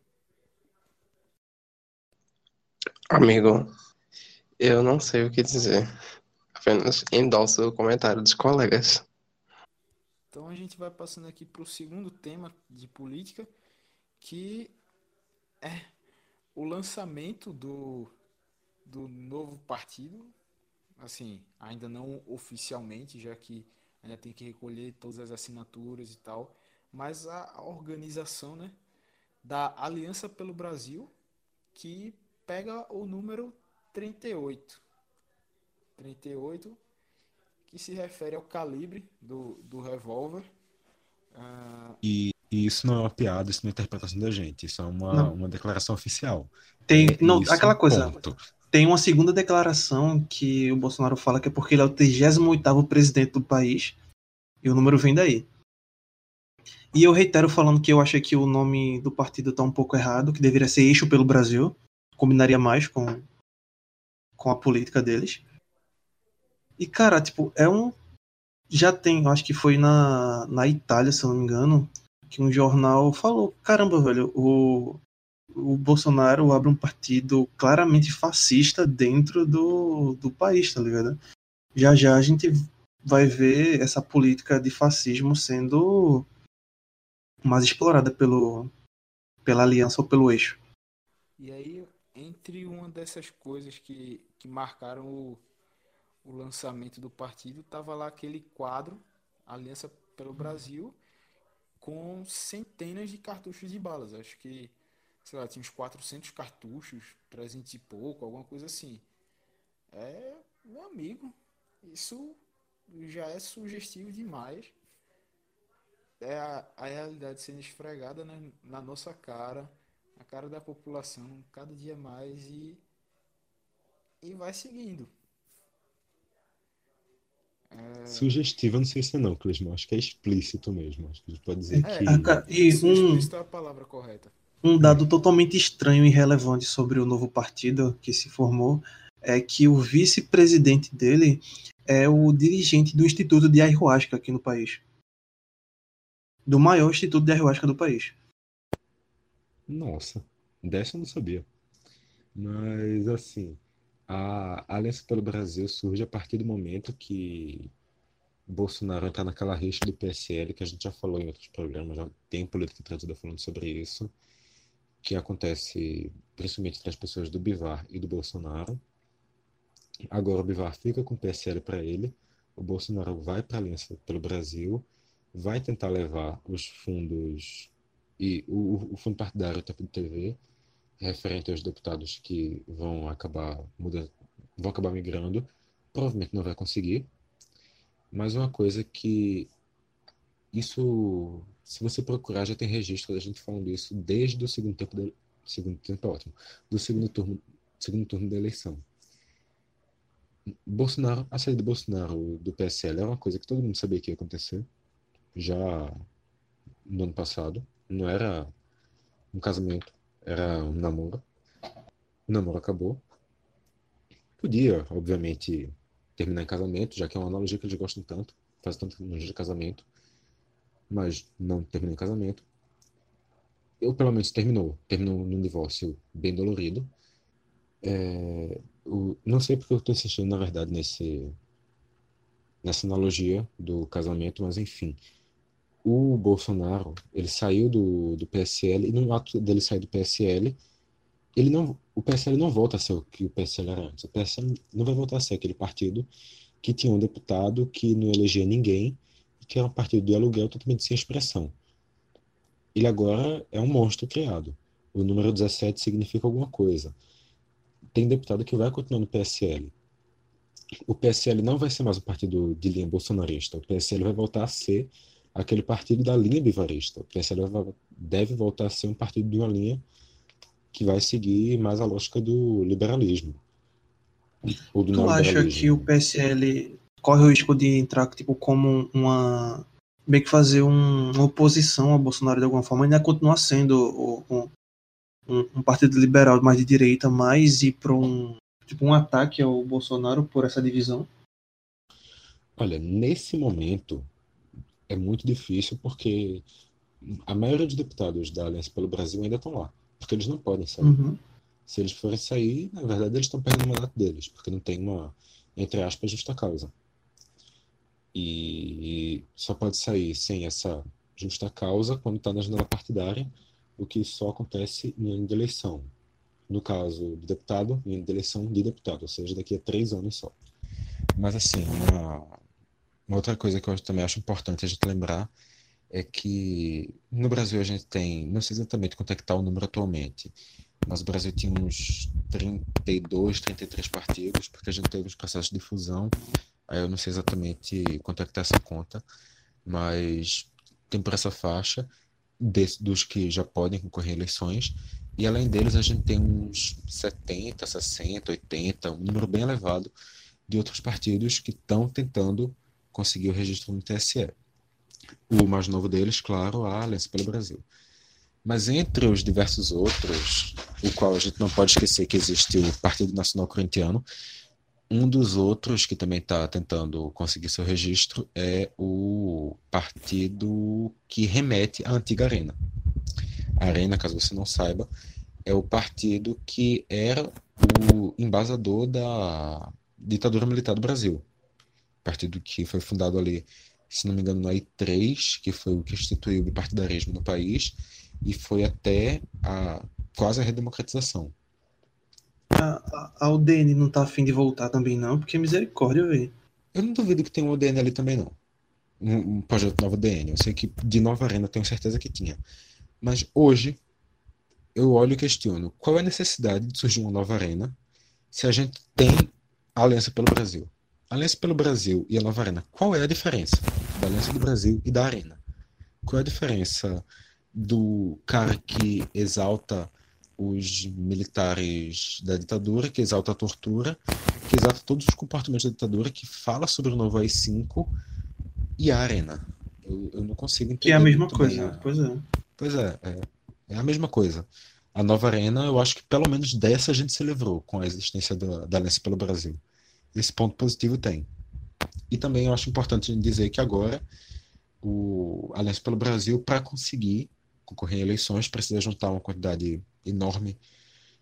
Amigo, eu não sei o que dizer. Apenas endosso o comentário dos colegas. Então a gente vai passando aqui para o segundo tema de política, que é o lançamento do, do novo partido, assim, ainda não oficialmente, já que ainda tem que recolher todas as assinaturas e tal, mas a, a organização, né, da Aliança pelo Brasil, que pega o número 38. 38 que se refere ao calibre do, do revólver. Uh... E, e, isso não é uma piada, isso não é interpretação da gente, isso é uma, uma declaração oficial. Tem, é, não, aquela coisa. Ponto. Tem uma segunda declaração que o Bolsonaro fala que é porque ele é o 38 presidente do país e o número vem daí. E eu reitero falando que eu achei que o nome do partido está um pouco errado, que deveria ser Eixo pelo Brasil, combinaria mais com, com a política deles. E, cara, tipo, é um. já tem, acho que foi na, na Itália, se eu não me engano, que um jornal falou: caramba, velho, o, o Bolsonaro abre um partido claramente fascista dentro do, do país, tá ligado? Já já a gente vai ver essa política de fascismo sendo mais explorada pelo, pela aliança ou pelo eixo. E aí, entre uma dessas coisas que, que marcaram o, o lançamento do partido, tava lá aquele quadro, Aliança pelo Brasil, com centenas de cartuchos de balas. Acho que, sei lá, tinha uns 400 cartuchos, 300 e pouco, alguma coisa assim. É, meu amigo, isso já é sugestivo demais. É a, a realidade sendo esfregada né, na nossa cara, na cara da população, cada dia mais e, e vai seguindo. É... Sugestivo, não sei se é não, Clisman. Acho que é explícito mesmo. Acho que a gente pode dizer é, que. E um, é a palavra correta. Um dado totalmente estranho e relevante sobre o novo partido que se formou é que o vice-presidente dele é o dirigente do Instituto de Ayahuasca aqui no país. Do maior instituto de ayahuasca do país. Nossa, dessa eu não sabia. Mas, assim, a Aliança pelo Brasil surge a partir do momento que Bolsonaro está naquela rixa do PSL, que a gente já falou em outros programas, já tem política traduzida falando sobre isso, que acontece principalmente entre as pessoas do Bivar e do Bolsonaro. Agora o Bivar fica com o PSL para ele, o Bolsonaro vai para a Aliança pelo Brasil, vai tentar levar os fundos e o, o fundo partidário do TV referente aos deputados que vão acabar mudando, vão acabar migrando, provavelmente não vai conseguir. Mas uma coisa que isso, se você procurar, já tem registro da gente falando isso desde o segundo tempo, de, segundo tempo é ótimo, do segundo turno, segundo turno da eleição. Bolsonaro, a saída do Bolsonaro do PSL é uma coisa que todo mundo sabia que ia acontecer, já no ano passado. Não era um casamento, era um namoro. O namoro acabou. Podia, obviamente, terminar em casamento, já que é uma analogia que eles gostam tanto, faz tanto no dia de casamento, mas não terminou em casamento. Eu, pelo menos, terminou. Terminou num divórcio bem dolorido. É, o, não sei porque eu estou assistindo, na verdade, nesse, nessa analogia do casamento, mas enfim o Bolsonaro, ele saiu do, do PSL, e no ato dele sair do PSL, ele não, o PSL não volta a ser o que o PSL era antes. O PSL não vai voltar a ser aquele partido que tinha um deputado que não elegia ninguém, que era um partido de aluguel totalmente sem expressão. Ele agora é um monstro criado. O número 17 significa alguma coisa. Tem deputado que vai continuar no PSL. O PSL não vai ser mais um partido de linha bolsonarista. O PSL vai voltar a ser aquele partido da linha bivarista. O PSL deve voltar a ser um partido de uma linha que vai seguir mais a lógica do liberalismo. Ou do tu acha que o PSL corre o risco de entrar tipo, como uma. meio que fazer um, uma oposição ao Bolsonaro de alguma forma, ainda continuar sendo um, um, um partido liberal mais de direita, mas ir para um, tipo, um ataque ao Bolsonaro por essa divisão? Olha, nesse momento, é muito difícil porque a maioria dos deputados da Aliança pelo Brasil ainda estão lá, porque eles não podem sair. Uhum. Se eles forem sair, na verdade eles estão perdendo o mandato deles, porque não tem uma, entre aspas, justa causa. E só pode sair sem essa justa causa quando está na janela partidária, o que só acontece em ano de eleição. No caso do deputado, em ano de eleição de deputado, ou seja, daqui a três anos só. Mas assim, uma, uma outra coisa que eu também acho importante a gente lembrar é que no Brasil a gente tem, não sei exatamente quanto é que está o número atualmente, mas o Brasil tinha uns 32, 33 partidos, porque a gente teve uns processos de fusão, aí eu não sei exatamente quanto é que está essa conta, mas tem por essa faixa dos que já podem concorrer a eleições, e além deles a gente tem uns 70, 60, 80, um número bem elevado de outros partidos que estão tentando conseguiu registro no TSE. O mais novo deles, claro, a Aliança pelo Brasil. Mas entre os diversos outros, o qual a gente não pode esquecer que existe o Partido Nacional Corintiano, Um dos outros que também está tentando conseguir seu registro é o partido que remete à antiga Arena. A Arena, caso você não saiba, é o partido que era o embasador da ditadura militar do Brasil. Partido que foi fundado ali, se não me engano, no AI3, que foi o que instituiu o bipartidarismo no país, e foi até a quase a redemocratização. A, a, UDN não tá afim de voltar também, não, porque misericórdia, velho. Eu não duvido que tenha um UDN ali também, não. Um, um projeto novo UDN. Eu sei que de Nova Arena tenho certeza que tinha. Mas hoje, eu olho e questiono: qual é a necessidade de surgir uma nova arena se a gente tem a Aliança pelo Brasil? Aliança pelo Brasil e a Nova Arena, qual é a diferença da Aliança do Brasil e da Arena? Qual é a diferença do cara que exalta os militares da ditadura, que exalta a tortura, que exalta todos os comportamentos da ditadura, que fala sobre o novo AI-5 e a Arena. Eu, eu não consigo entender. Que é a mesma coisa, a... pois é. Pois é, é, é, a mesma coisa. A nova Arena, eu acho que pelo menos dessa a gente se livrou com a existência da, da Aliança pelo Brasil. Esse ponto positivo tem. E também eu acho importante dizer que agora o Aliança pelo Brasil, para conseguir concorrer em eleições, precisa juntar uma quantidade enorme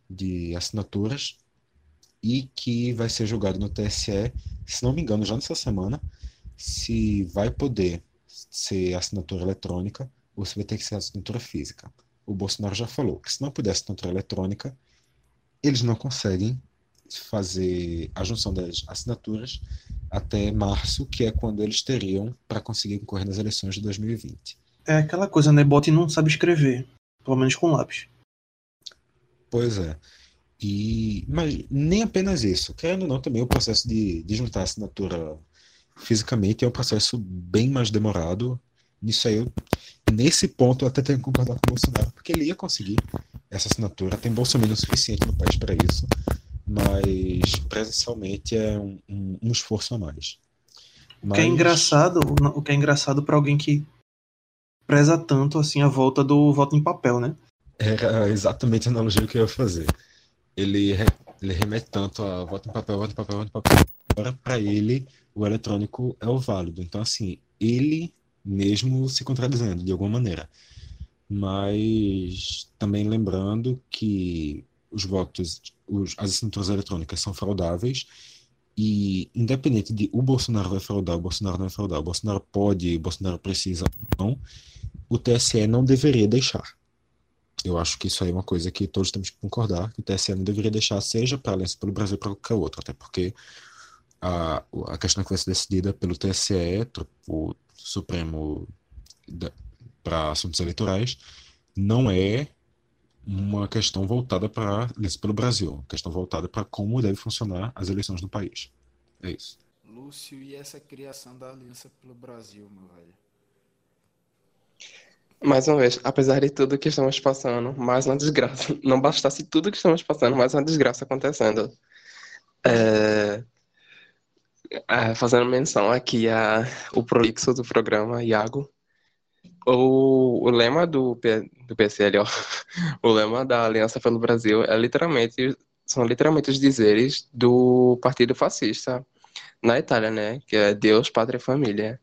de assinaturas e que vai ser julgado no TSE, se não me engano, já nessa semana, se vai poder ser assinatura eletrônica ou se vai ter que ser assinatura física. O Bolsonaro já falou que se não puder assinatura eletrônica, eles não conseguem fazer a junção das assinaturas até março, que é quando eles teriam para conseguir concorrer nas eleições de 2020. É aquela coisa, né? Bote não sabe escrever, pelo menos com lápis. Pois é. E, mas nem apenas isso. Querendo ou não, também o processo de, de juntar a assinatura fisicamente é um processo bem mais demorado. Nisso aí, eu, nesse ponto, eu até tenho que concordar com o Bolsonaro, porque ele ia conseguir essa assinatura. Tem bolsominion suficiente no país para isso, mas presencialmente é um, um, um esforço a mais. Mas... O que é engraçado, o que é engraçado para alguém que preza tanto assim a volta do voto em papel, né? Era exatamente a analogia que eu ia fazer. Ele, ele remete tanto a voto em papel, voto em papel, voto em papel. Agora, para ele, o eletrônico é o válido. Então, assim, ele mesmo se contradizendo de alguma maneira. Mas também lembrando que os votos, os, as assinaturas eletrônicas são fraudáveis e independente de o Bolsonaro vai fraudar, o Bolsonaro não vai fraudar, o Bolsonaro pode, o Bolsonaro precisa não, o TSE não deveria deixar. Eu acho que isso aí é uma coisa que todos temos que concordar, que o TSE não deveria deixar, seja para a Aliança pelo Brasil para qualquer outro, até porque a, a questão que vai ser decidida pelo TSE, o Supremo para assuntos eleitorais, não é uma questão voltada para a Aliança pelo Brasil, uma questão voltada para como deve funcionar as eleições no país. É isso. Lúcio, e essa criação da Aliança pelo Brasil, meu velho? Mais uma vez, apesar de tudo que estamos passando, mais uma desgraça. Não bastasse tudo que estamos passando, mais uma desgraça acontecendo. É... É, fazendo menção aqui a o prolixo do programa, Iago. O, o lema do, P, do PCL, ó, o lema da Aliança pelo Brasil é literalmente, são literalmente os dizeres do Partido Fascista na Itália, né? Que é Deus, Pátria e Família.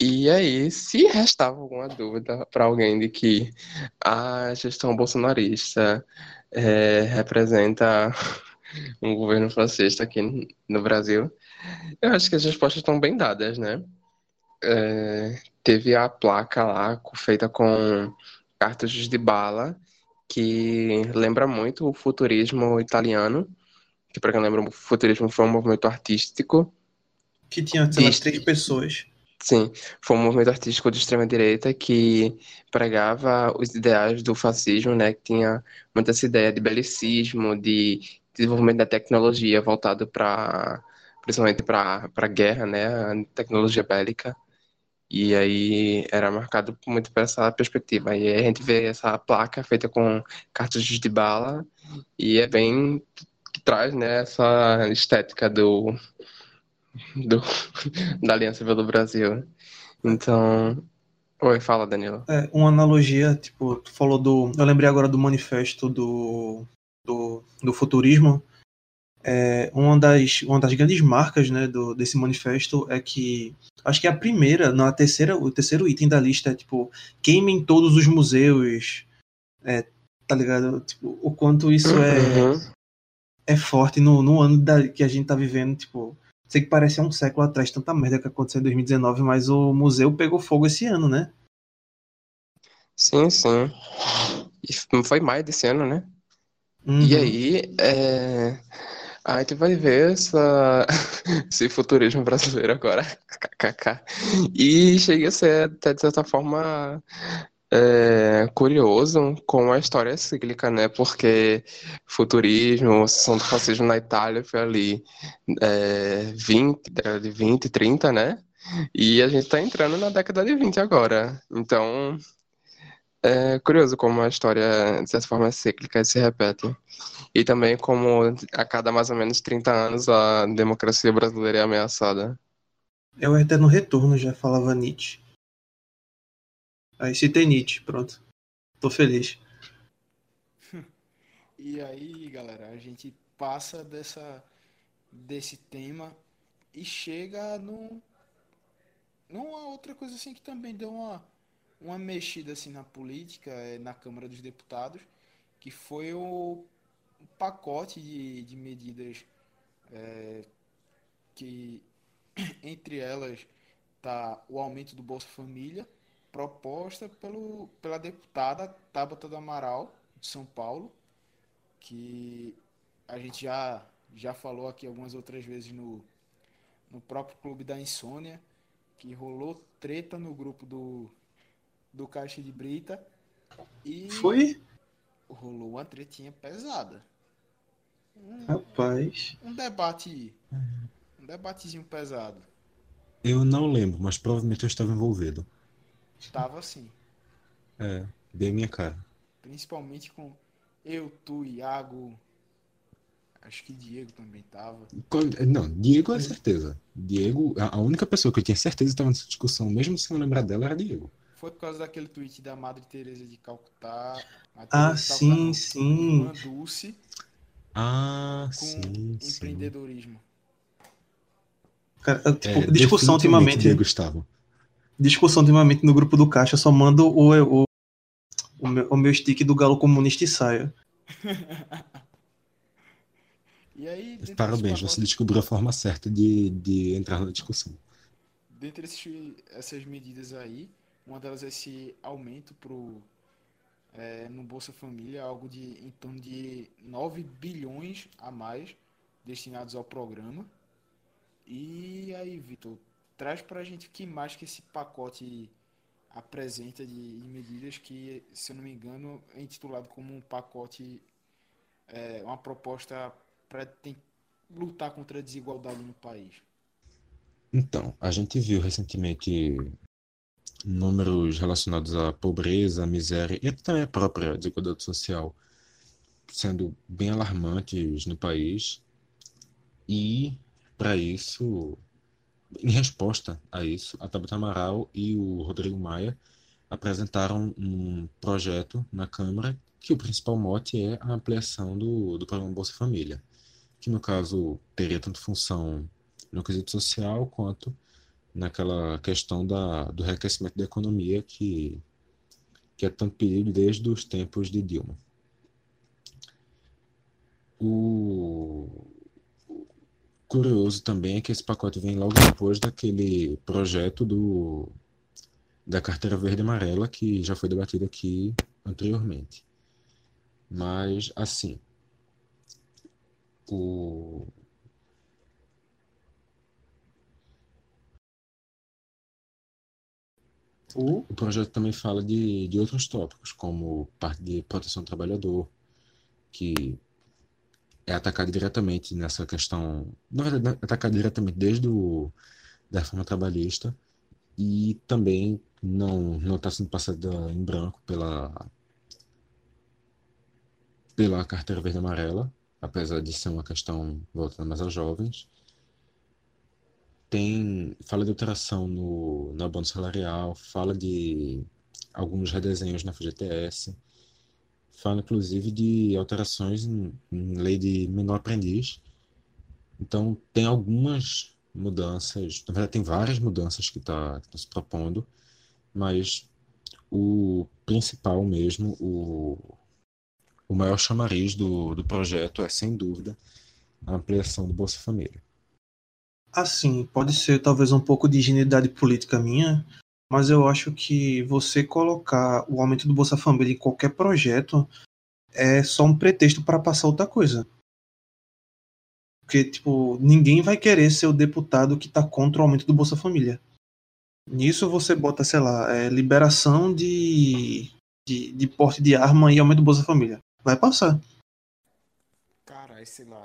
E aí, se restava alguma dúvida para alguém de que a gestão bolsonarista é, representa um governo fascista aqui no Brasil, eu acho que as respostas estão bem dadas, né? É, teve a placa lá feita com cartuchos de bala, que lembra muito o futurismo italiano, que para quem lembra, o futurismo foi um movimento artístico. Que tinha, lá, três pessoas. Sim, foi um movimento artístico de extrema-direita que pregava os ideais do fascismo, né? Que tinha muita essa ideia de belicismo, de desenvolvimento da tecnologia voltado para, principalmente para a guerra, né? A tecnologia bélica. E aí era marcado muito por essa perspectiva. E aí a gente vê essa placa feita com cartuchos de bala e é bem que traz, né? Essa estética do do, da Aliança pelo Brasil. Então. Oi, fala, Danilo. É, uma analogia, tipo, tu falou do. Eu lembrei agora do manifesto do, do, do futurismo. É, uma, das, uma das grandes marcas né, do, desse manifesto é que acho que a primeira, na terceira, o terceiro item da lista é tipo queimem todos os museus, é, tá ligado? Tipo, o quanto isso é uhum. é forte no, no ano da, que a gente tá vivendo, tipo, sei que parece um século atrás, tanta merda que aconteceu em 2019, mas o museu pegou fogo esse ano, né? Sim, sim. E foi maio desse ano, né? Uhum. E aí, é... Aí tu vai ver essa... esse futurismo brasileiro agora. e chega a ser, até de certa forma, é, curioso com a história cíclica, né? Porque futurismo, sessão do fascismo na Itália foi ali é, 20, década de 20, 30, né? E a gente tá entrando na década de 20 agora. Então, é curioso como a história, de certa forma, é cíclica e se repete. E também como a cada mais ou menos 30 anos a democracia brasileira é ameaçada. É o eterno retorno, já falava Nietzsche. Aí citei Nietzsche, pronto. Tô feliz. e aí, galera, a gente passa dessa, desse tema e chega no, numa outra coisa assim que também deu uma uma mexida assim na política, é, na Câmara dos Deputados, que foi o pacote de, de medidas é, que, entre elas, está o aumento do Bolsa Família, proposta pelo, pela deputada Tabata do Amaral, de São Paulo, que a gente já, já falou aqui algumas outras vezes no, no próprio Clube da Insônia, que rolou treta no grupo do, do Caixa de Brita. E Foi? Rolou uma tretinha pesada. Um, Rapaz. Um debate. Um debatezinho pesado. Eu não lembro, mas provavelmente eu estava envolvido. Estava sim. É, bem minha cara. Principalmente com eu, tu, Iago. Acho que Diego também tava. Não, Diego é certeza. Diego, a única pessoa que eu tinha certeza estava nessa discussão, mesmo sem lembrar dela, era Diego. Foi por causa daquele tweet da Madre Teresa de Calcutá. Ah, sim, sim. Uma Dulce. Ah, com sim, empreendedorismo. Cara, tipo, é, discussão ultimamente. Gustavo. Discussão ultimamente no grupo do Caixa, só mando o, o, o, meu, o meu stick do Galo Comunista e saia. e aí, Parabéns, você descobriu a forma certa de, de entrar na discussão. Dentre esses, essas medidas aí, uma delas é esse aumento pro, é, no Bolsa Família, algo de em torno de 9 bilhões a mais destinados ao programa. E aí, Vitor, traz para a gente o que mais que esse pacote apresenta de, de, medidas que, se eu não me engano, é intitulado como um pacote, é, uma proposta para lutar contra a desigualdade no país. Então, a gente viu recentemente números relacionados à pobreza, à miséria e também à própria desigualdade social sendo bem alarmantes no país. E, para isso, em resposta a isso, a Tabata Amaral e o Rodrigo Maia apresentaram um projeto na Câmara que o principal mote é a ampliação do, do programa Bolsa Família, que no caso teria tanto função no quesito social quanto naquela questão da, do reaquecimento da economia que, que é tanto pedido desde os tempos de Dilma. O curioso também é que esse pacote vem logo depois daquele projeto do, da carteira verde e amarela que já foi debatido aqui anteriormente. Mas, assim, o, O, o projeto também fala de, de outros tópicos, como parte de proteção do trabalhador, que é atacado diretamente nessa questão, na verdade, é atacado diretamente desde o, da reforma trabalhista e também não não está sendo passada em branco pela pela carteira verde amarela, apesar de ser uma questão voltada mais aos jovens tem fala de alteração no, no abono salarial, fala de alguns redesenhos na FGTS, fala inclusive de alterações em, em lei de menor aprendiz Então, tem algumas mudanças, na verdade, tem várias mudanças que está tá se propondo, mas o principal mesmo, o, o maior chamariz do, do projeto é, sem dúvida, a ampliação do Bolsa Família. Assim, pode ser talvez um pouco de ingenuidade política minha, mas eu acho que você colocar o aumento do Bolsa Família em qualquer projeto é só um pretexto para passar outra coisa. Porque, tipo, ninguém vai querer ser o deputado que tá contra o aumento do Bolsa Família. Nisso você bota, sei lá, é, liberação de, de, de porte de arma e aumento do Bolsa Família. Vai passar. Caralho, sei lá.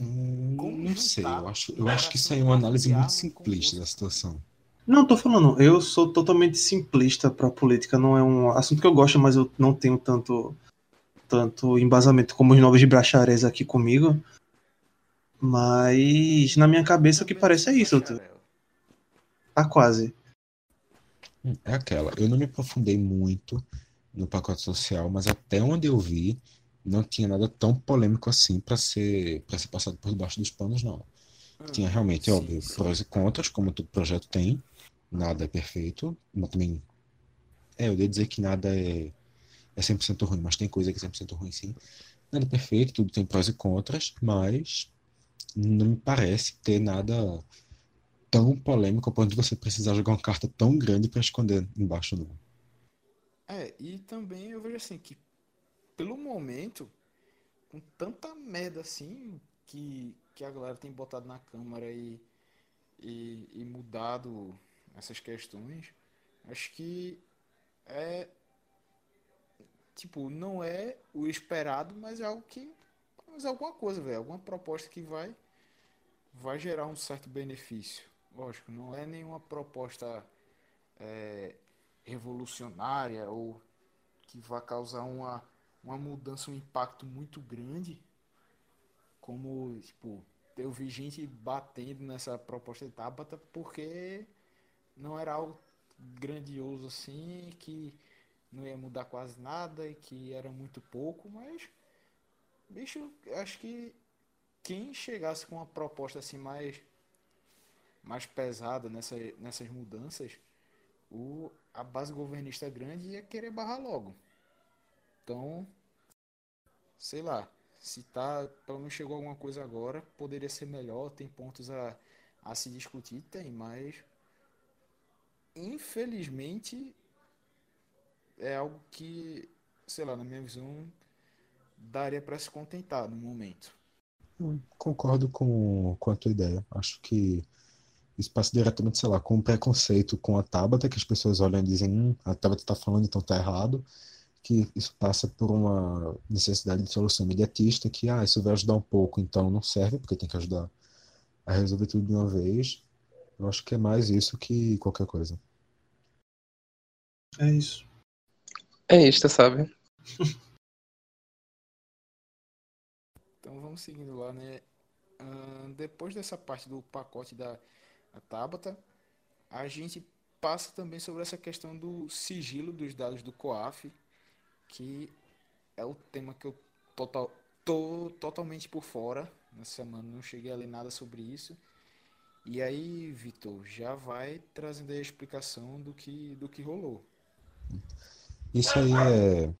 Hum, não sei, eu acho, eu acho que isso aí é uma análise muito simplista da situação. Não, tô falando, eu sou totalmente simplista pra política, não é um assunto que eu gosto, mas eu não tenho tanto tanto embasamento como os novos de bracharéis aqui comigo. Mas na minha cabeça o que parece é isso. Tá quase. É aquela. Eu não me aprofundei muito no pacote social, mas até onde eu vi, não tinha nada tão polêmico assim para ser para ser passado por debaixo dos panos, não. Hum, tinha realmente, sim, óbvio, sim. prós e contras, como todo projeto tem. Nada é perfeito, mas também. É, eu ia dizer que nada é, é 100% ruim, mas tem coisa que é 100% ruim sim. Nada é perfeito, tudo tem prós e contras, mas não me parece ter nada tão polêmico a ponto de você precisar jogar uma carta tão grande para esconder embaixo, não. É, e também eu vejo assim que pelo momento, com tanta merda assim que, que a galera tem botado na Câmara e, e, e mudado essas questões, acho que é tipo, não é o esperado, mas é algo que mas é alguma coisa, velho, alguma proposta que vai vai gerar um certo benefício. Lógico, não é nenhuma proposta é, revolucionária ou que vai causar uma uma mudança, um impacto muito grande, como, tipo, eu vi gente batendo nessa proposta de Tabata porque não era algo grandioso assim, que não ia mudar quase nada e que era muito pouco, mas bicho, acho que quem chegasse com uma proposta assim mais mais pesada nessa, nessas mudanças, o, a base governista grande ia querer barrar logo. Então, sei lá, se tá, pelo menos chegou alguma coisa agora, poderia ser melhor, tem pontos a, a se discutir, tem, mas infelizmente é algo que, sei lá, na minha visão, daria para se contentar no momento. Concordo com, com a tua ideia. Acho que isso passa diretamente, sei lá, com o preconceito com a Tabata, que as pessoas olham e dizem, hum, a Tabata está falando, então tá errado que isso passa por uma necessidade de solução imediatista, que ah, isso vai ajudar um pouco, então não serve, porque tem que ajudar a resolver tudo de uma vez. Eu acho que é mais isso que qualquer coisa. É isso. É isto, sabe? então vamos seguindo lá, né? Uh, depois dessa parte do pacote da Tabata, a gente passa também sobre essa questão do sigilo dos dados do COAF, que é o tema que eu total, tô totalmente por fora nessa semana, não cheguei a ler nada sobre isso. E aí, Vitor, já vai trazendo a explicação do que, do que rolou. Isso aí é.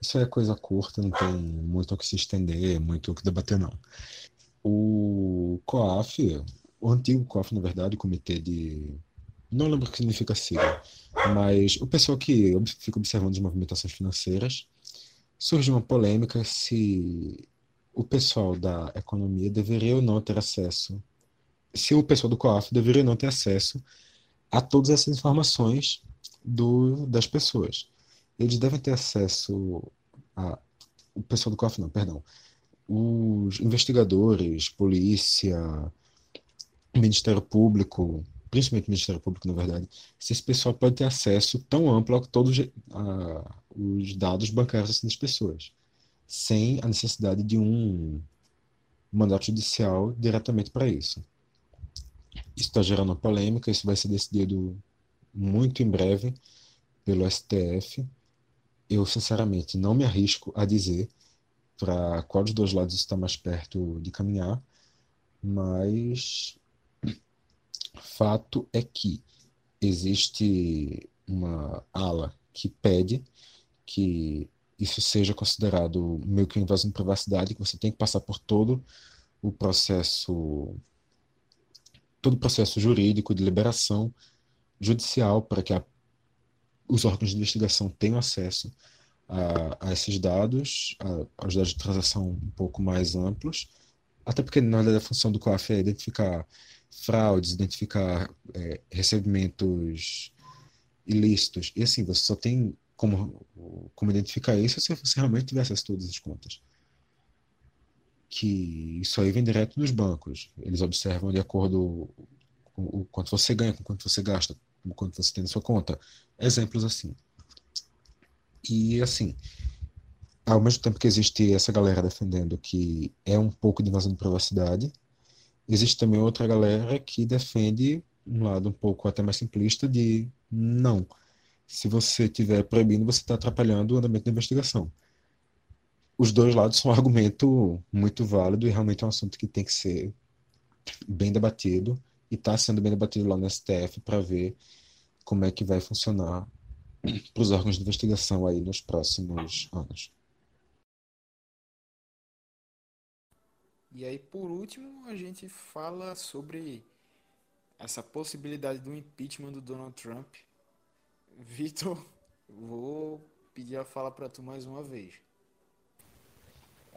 Isso é coisa curta, não tem muito o que se estender, muito o que debater, não. O COAF, o antigo COAF, na verdade, Comitê de não lembro o que significa sigla, mas o pessoal que fica observando as movimentações financeiras, surge uma polêmica se o pessoal da economia deveria ou não ter acesso, se o pessoal do COAF deveria ou não ter acesso a todas essas informações do, das pessoas. Eles devem ter acesso a. O pessoal do COAF, não, perdão. Os investigadores, polícia, Ministério Público, principalmente o Ministério Público, na verdade, se esse pessoal pode ter acesso tão amplo a todos a, os dados bancários assim, das pessoas, sem a necessidade de um mandato judicial diretamente para isso. Isso está gerando polêmica, isso vai ser decidido muito em breve pelo STF. Eu, sinceramente, não me arrisco a dizer para qual dos dois lados está mais perto de caminhar, Mas fato é que existe uma ala que pede que isso seja considerado meio que invasão de privacidade, que você tem que passar por todo o processo todo o processo jurídico de liberação judicial para que a, os órgãos de investigação tenham acesso a, a esses dados, aos dados de transação um pouco mais amplos, até porque na verdade a função do COAF é identificar fraudes, identificar é, recebimentos ilícitos, e assim, você só tem como, como identificar isso se você realmente tiver acesso a todas as contas. Que isso aí vem direto dos bancos. Eles observam de acordo com o quanto você ganha, com quanto você gasta, com quanto você tem na sua conta. Exemplos assim. E assim, ao mesmo tempo que existe essa galera defendendo que é um pouco de invasão de privacidade, existe também outra galera que defende um lado um pouco até mais simplista de não. Se você estiver proibindo, você está atrapalhando o andamento da investigação. Os dois lados são um argumento muito válido e realmente é um assunto que tem que ser bem debatido e está sendo bem debatido lá no STF para ver como é que vai funcionar para os órgãos de investigação aí nos próximos anos. E aí, por último, a gente fala sobre essa possibilidade do impeachment do Donald Trump. Vitor, vou pedir a fala para tu mais uma vez.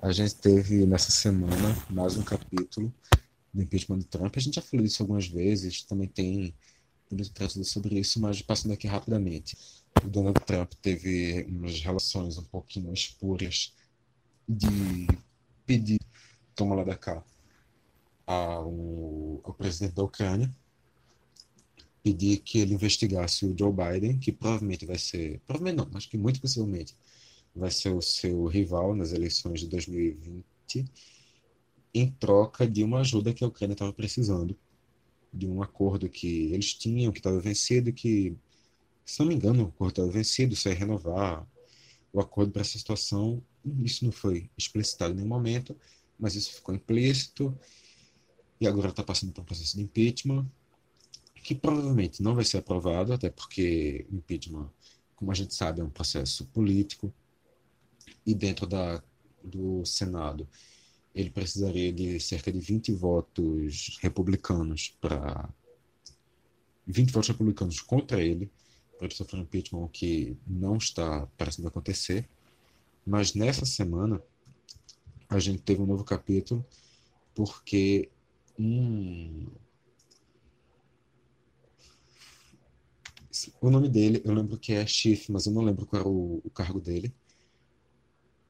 A gente teve nessa semana mais um capítulo do impeachment do Trump. A gente já falou isso algumas vezes, também tem trazido sobre isso, mas passando aqui rapidamente. O Donald Trump teve umas relações um pouquinho espúrias de pedir toma lá da cá ao, ao presidente da Ucrânia pedir que ele investigasse o Joe Biden, que provavelmente vai ser, provavelmente não, acho que muito possivelmente vai ser o seu rival nas eleições de 2020, em troca de uma ajuda que a Ucrânia estava precisando, de um acordo que eles tinham, que estava vencido, que, se não me engano, o acordo estava vencido, só ia renovar o acordo para essa situação. Isso não foi explicitado em nenhum momento, mas isso ficou implícito e agora está passando por um processo de impeachment que provavelmente não vai ser aprovado, até porque impeachment, como a gente sabe, é um processo político e dentro da, do Senado ele precisaria de cerca de 20 votos republicanos para 20 votos republicanos contra ele para ele sofrer um impeachment, que não está parecendo acontecer. Mas nessa semana a gente teve um novo capítulo porque um o nome dele eu lembro que é Chief mas eu não lembro qual era o, o cargo dele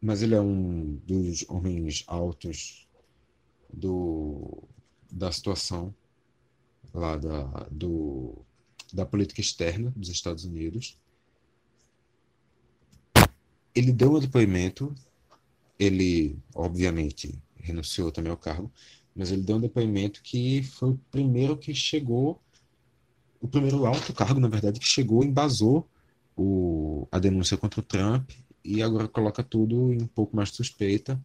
mas ele é um dos homens altos do da situação lá da do da política externa dos Estados Unidos. Ele deu um depoimento ele, obviamente, renunciou também ao cargo, mas ele deu um depoimento que foi o primeiro que chegou, o primeiro alto cargo, na verdade, que chegou, embasou o, a denúncia contra o Trump e agora coloca tudo em um pouco mais suspeita.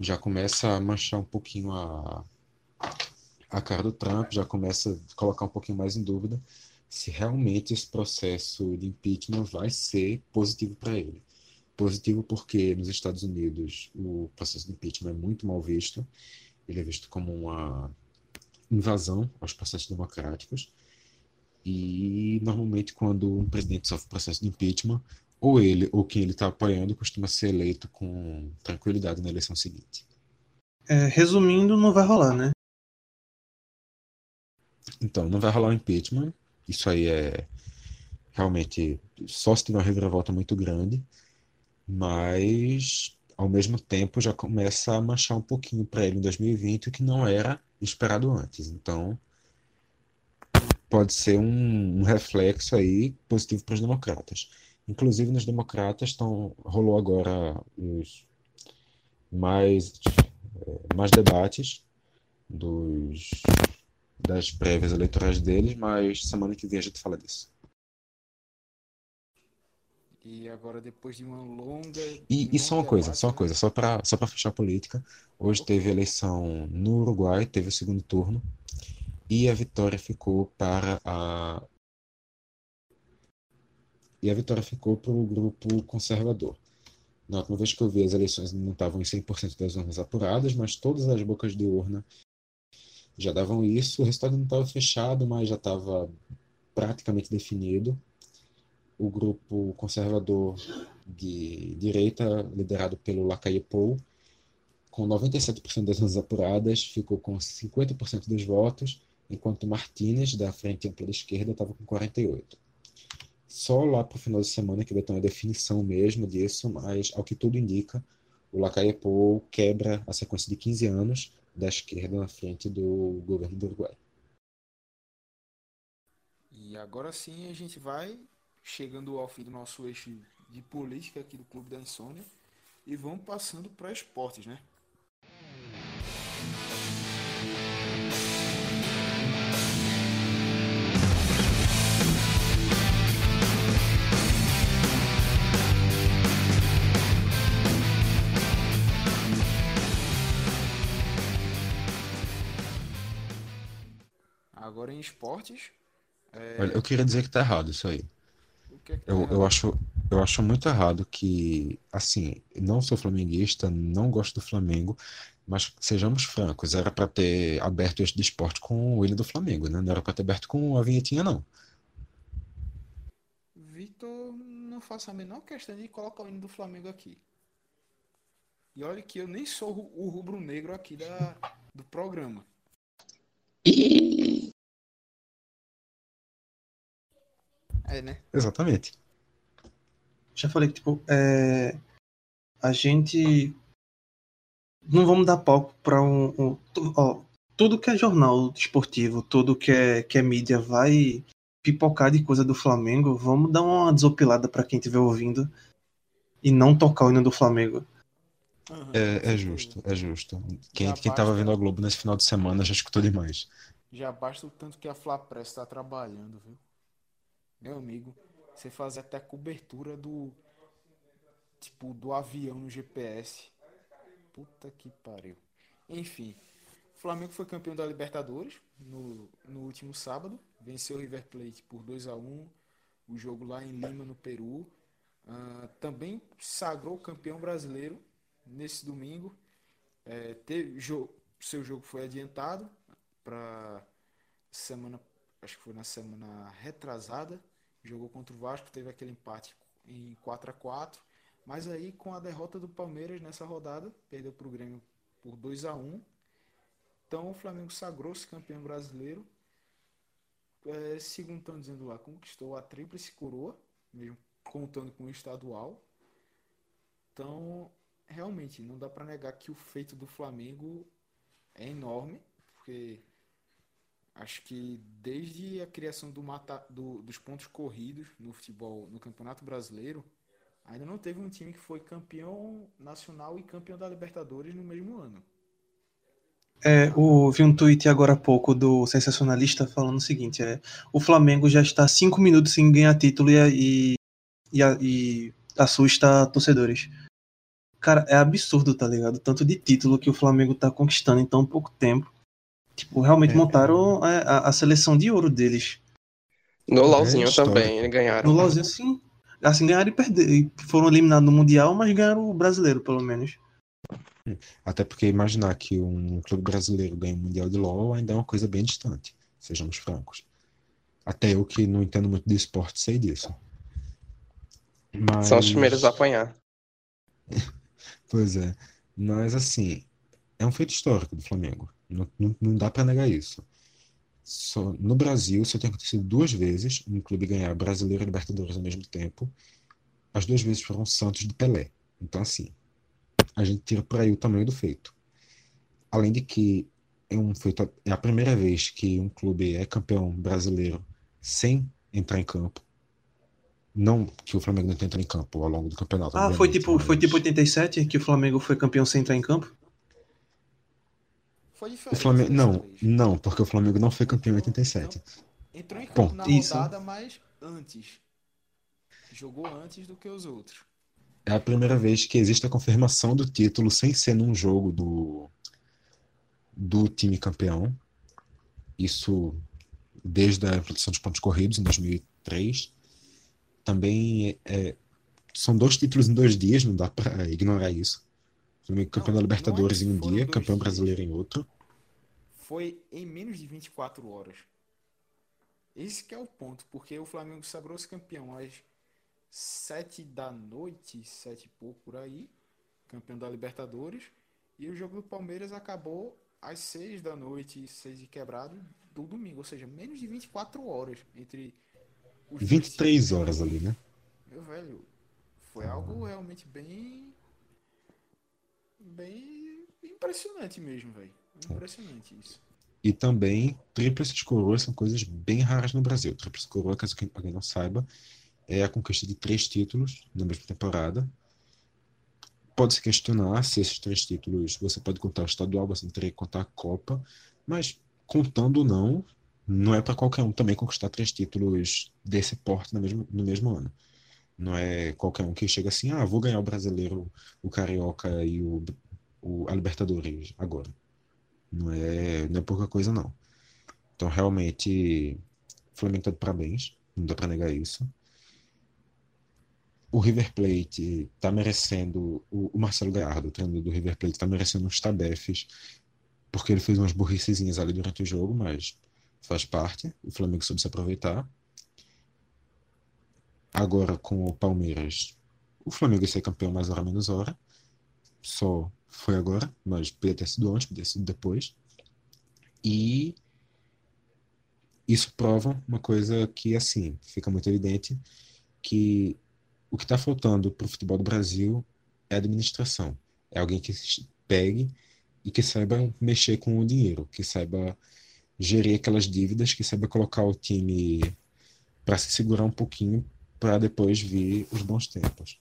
Já começa a manchar um pouquinho a, a cara do Trump, já começa a colocar um pouquinho mais em dúvida se realmente esse processo de impeachment vai ser positivo para ele. Positivo porque nos Estados Unidos o processo de impeachment é muito mal visto. Ele é visto como uma invasão aos processos democráticos. E normalmente quando um presidente sofre processo de impeachment, ou ele ou quem ele está apoiando costuma ser eleito com tranquilidade na eleição seguinte. É, resumindo, não vai rolar, né? Então, não vai rolar o impeachment. Isso aí é realmente só se tiver uma reviravolta muito grande mas ao mesmo tempo já começa a manchar um pouquinho para ele em 2020 o que não era esperado antes. Então pode ser um, um reflexo aí positivo para os democratas. Inclusive nos democratas estão rolou agora os mais é, mais debates dos das prévias eleitorais deles, mas semana que vem a gente fala disso. E agora, depois de uma longa. E, e só uma coisa, só uma coisa, só para só fechar a política. Hoje teve eleição no Uruguai, teve o segundo turno. E a vitória ficou para a. E a vitória ficou para o grupo conservador. Na última vez que eu vi, as eleições não estavam em 100% das urnas apuradas, mas todas as bocas de urna já davam isso. O resultado não estava fechado, mas já estava praticamente definido o grupo conservador de direita, liderado pelo Lacaille Pou, com 97% das urnas apuradas, ficou com 50% dos votos, enquanto Martínez, da Frente Ampla da Esquerda, estava com 48%. Só lá para o final de semana que vai ter uma definição mesmo disso, mas ao que tudo indica, o Lacaille Pou quebra a sequência de 15 anos da esquerda na frente do governo do Uruguai. E agora sim a gente vai chegando ao fim do nosso eixo de política aqui do Clube da Insônia e vamos passando para esportes, né? Agora em esportes. É... Olha, eu queria dizer que tá errado isso aí. Que é que eu, eu, acho, eu acho muito errado que, assim, não sou flamenguista, não gosto do Flamengo, mas sejamos francos, era para ter aberto este esporte com o hino do Flamengo, né? Não era para ter aberto com a vinhetinha, não. Vitor, não faço a menor questão de colocar o hino do Flamengo aqui. E olha que eu nem sou o rubro-negro aqui da, do programa. É, né? Exatamente. Já falei que, tipo, é... a gente não vamos dar palco para um, um ó, tudo que é jornal esportivo, tudo que é, que é mídia vai pipocar de coisa do Flamengo, vamos dar uma desopilada para quem estiver ouvindo e não tocar o hino do Flamengo. Uhum, é, é justo, é justo. Quem, já quem basta, tava vendo a Globo nesse final de semana já escutou demais. Já basta o tanto que a Fla Press está trabalhando, viu? Meu amigo, você fazer até cobertura do. Tipo, do avião no GPS. Puta que pariu. Enfim. O Flamengo foi campeão da Libertadores no, no último sábado. Venceu o River Plate por 2 a 1 O jogo lá em Lima, no Peru. Uh, também sagrou campeão brasileiro nesse domingo. É, teve, jo seu jogo foi adiantado para semana, acho que foi na semana retrasada, jogou contra o Vasco, teve aquele empate em 4 a 4 mas aí com a derrota do Palmeiras nessa rodada, perdeu para o Grêmio por 2 a 1 Então o Flamengo sagrou-se campeão brasileiro. É, segundo estão dizendo lá, conquistou a tríplice coroa, mesmo contando com o estadual. Então, realmente, não dá para negar que o feito do Flamengo é enorme, porque Acho que desde a criação do mata, do, dos pontos corridos no futebol, no Campeonato Brasileiro, ainda não teve um time que foi campeão nacional e campeão da Libertadores no mesmo ano. É, o, vi um tweet agora há pouco do sensacionalista falando o seguinte: é, o Flamengo já está cinco minutos sem ganhar título e, e, e, e assusta torcedores. Cara, é absurdo, tá ligado? Tanto de título que o Flamengo tá conquistando em tão pouco tempo. Tipo, realmente é, montaram é. a, a, seleção de ouro deles. No LoLzinho é também, ganharam. No LoLzinho, sim. Assim, ganharam e perderam. Foram eliminados no Mundial, mas ganharam o brasileiro, pelo menos. Até porque imaginar que um clube brasileiro ganha o Mundial de LoL ainda é uma coisa bem distante, sejamos francos. Até eu que não entendo muito de esporte sei disso. Mas... São os primeiros a apanhar. pois é. Mas assim, é um feito histórico do Flamengo. Não, não, não dá para negar isso. Só, no Brasil, só tem acontecido duas vezes um clube ganhar Brasileiro e Libertadores ao mesmo tempo. As duas vezes foram Santos de Pelé. Então, assim, a gente tira por aí o tamanho do feito. Além de que é, um feito, é a primeira vez que um clube é campeão brasileiro sem entrar em campo. Não que o Flamengo não entrou em campo ao longo do campeonato. Ah, foi tipo, mas... foi tipo 87 que o Flamengo foi campeão sem entrar em campo? Foi diferente. O Flamengo, não, não, porque o Flamengo não foi campeão em 87. Entrou em campo Bom, na isso. rodada, mas antes. jogou antes do que os outros. É a primeira vez que existe a confirmação do título sem ser num jogo do, do time campeão. Isso desde a introdução dos pontos corridos em 2003. Também é, são dois títulos em dois dias, não dá para ignorar isso. Campeão da Libertadores em um dia, campeão brasileiro em outro. Foi em menos de 24 horas. Esse que é o ponto, porque o Flamengo sagrou-se campeão às 7 da noite, 7 e pouco por aí, campeão da Libertadores, e o jogo do Palmeiras acabou às 6 da noite, 6 e quebrado, do domingo, ou seja, menos de 24 horas entre os 23 dois horas ali, né? Meu velho, foi algo realmente bem bem impressionante mesmo, velho. Impressionante isso. E também, tríplices coroas são coisas bem raras no Brasil. Tríplice coroa, caso alguém não saiba, é a conquista de três títulos na mesma temporada. Pode-se questionar se esses três títulos você pode contar o estadual, você teria que contar a Copa, mas contando ou não, não é para qualquer um também conquistar três títulos desse porte no mesmo, no mesmo ano. Não é qualquer um que chega assim, ah, vou ganhar o brasileiro, o carioca e o, o a Libertadores agora. Não é, não é pouca coisa, não. Então, realmente, o Flamengo tá de parabéns. Não dá para negar isso. O River Plate tá merecendo. O, o Marcelo Gallardo, o treinador do River Plate, tá merecendo uns tabefes. Porque ele fez umas burricezinhas ali durante o jogo, mas faz parte. O Flamengo soube se aproveitar. Agora com o Palmeiras, o Flamengo ia ser campeão mais hora menos hora. Só foi agora, mas podia ter sido antes, podia ter sido depois. E isso prova uma coisa que, assim, fica muito evidente que o que está faltando para o futebol do Brasil é administração. É alguém que pegue e que saiba mexer com o dinheiro, que saiba gerir aquelas dívidas, que saiba colocar o time para se segurar um pouquinho para depois vir os bons tempos.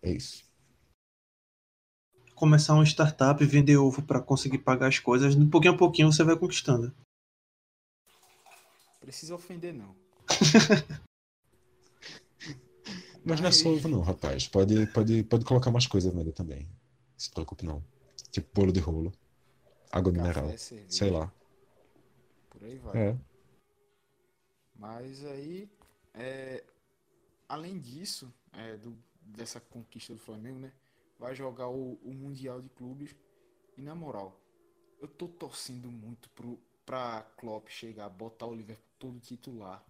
É isso começar uma startup e vender ovo para conseguir pagar as coisas, de pouquinho a pouquinho você vai conquistando. Precisa ofender, não. Mas não é só ovo, não, rapaz. Pode, pode, pode colocar mais coisas nele também. Se preocupe, não. Tipo bolo de rolo, água Café, mineral, cerveja. sei lá. Por aí vai. É. Mas aí, é, além disso, é, do, dessa conquista do Flamengo, né? vai jogar o, o Mundial de Clubes. E na moral, eu tô torcendo muito pro, pra Klopp chegar, botar o Liverpool todo titular,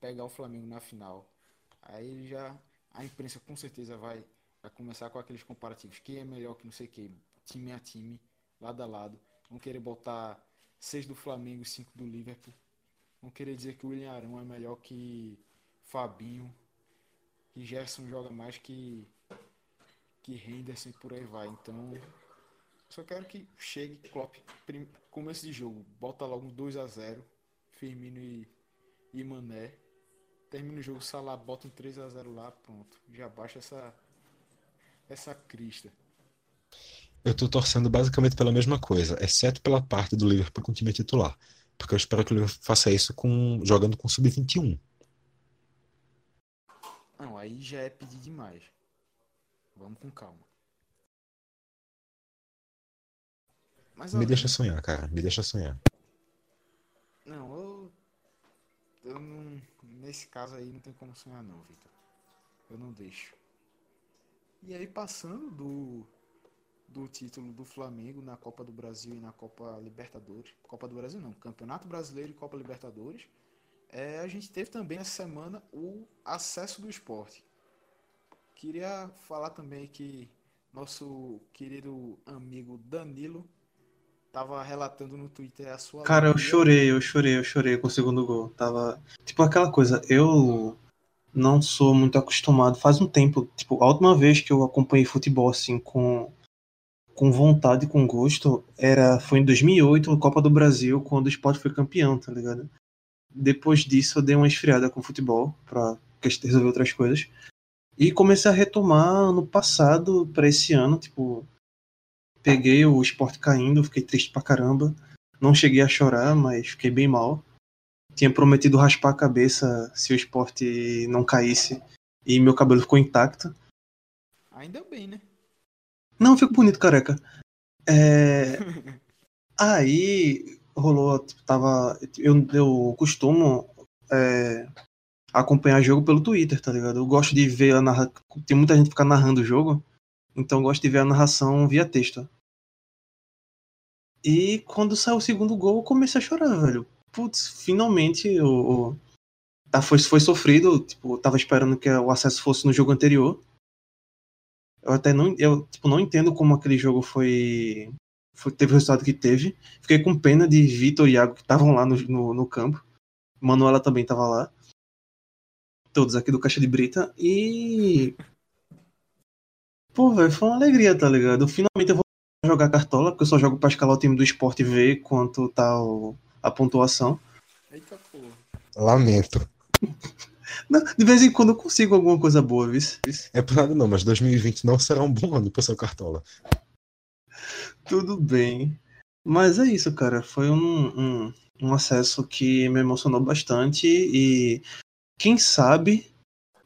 pegar o Flamengo na final. Aí já a imprensa com certeza vai, vai começar com aqueles comparativos. Quem é melhor que não sei quem, time a time, lado a lado. Vão querer botar seis do Flamengo e cinco do Liverpool. Vão querer dizer que o William Arão é melhor que Fabinho. Que Gerson joga mais que que Henderson e por aí vai. Então, só quero que chegue Klopp começo de jogo, bota logo um 2 a 0 Firmino e, e Mané. Termina o jogo, Salah bota um 3 a 0 lá, pronto. Já baixa essa essa crista. Eu tô torcendo basicamente pela mesma coisa, exceto pela parte do Liverpool com o time titular. Porque eu espero que o Liverpool faça isso com jogando com sub-21. Não, aí já é pedir demais. Vamos com calma. Mas, Me deixa sonhar, cara. Me deixa sonhar. Não, eu. Eu não. Nesse caso aí não tem como sonhar, não, Vitor. Eu não deixo. E aí, passando do. Do título do Flamengo na Copa do Brasil e na Copa Libertadores. Copa do Brasil não, Campeonato Brasileiro e Copa Libertadores. É, a gente teve também essa semana o acesso do esporte. Queria falar também que nosso querido amigo Danilo tava relatando no Twitter a sua. Cara, eu chorei, eu chorei, eu chorei com o segundo gol. Tava. Tipo aquela coisa, eu não sou muito acostumado. Faz um tempo, tipo, a última vez que eu acompanhei futebol assim com com vontade, com gosto, era foi em 2008, Copa do Brasil, quando o Sport foi campeão, tá ligado? Depois disso eu dei uma esfriada com futebol para resolver outras coisas. E comecei a retomar ano passado para esse ano, tipo, peguei o esporte caindo, fiquei triste pra caramba. Não cheguei a chorar, mas fiquei bem mal. tinha prometido raspar a cabeça se o esporte não caísse e meu cabelo ficou intacto. Ainda bem, né? Não, fico bonito, careca. É... Aí rolou, tipo, tava. Eu, eu costumo é, acompanhar jogo pelo Twitter, tá ligado? Eu gosto de ver a narração. Tem muita gente que fica narrando o jogo, então eu gosto de ver a narração via texto. E quando saiu o segundo gol, eu comecei a chorar, velho. Putz, finalmente o. o tá, foi, foi sofrido, tipo, eu tava esperando que o acesso fosse no jogo anterior. Eu até não, eu, tipo, não entendo como aquele jogo foi, foi teve o resultado que teve. Fiquei com pena de Vitor e Iago que estavam lá no, no, no, campo. Manuela também tava lá. Todos aqui do Caixa de Brita. E. Pô, velho, foi uma alegria, tá ligado? Finalmente eu vou jogar cartola, porque eu só jogo pra escalar o time do esporte e ver quanto tá o, a pontuação. Eita porra. Lamento. de vez em quando eu consigo alguma coisa boa, viu? É por nada não, mas 2020 não será um bom ano pro seu cartola. Tudo bem. Mas é isso, cara. Foi um, um, um acesso que me emocionou bastante e quem sabe,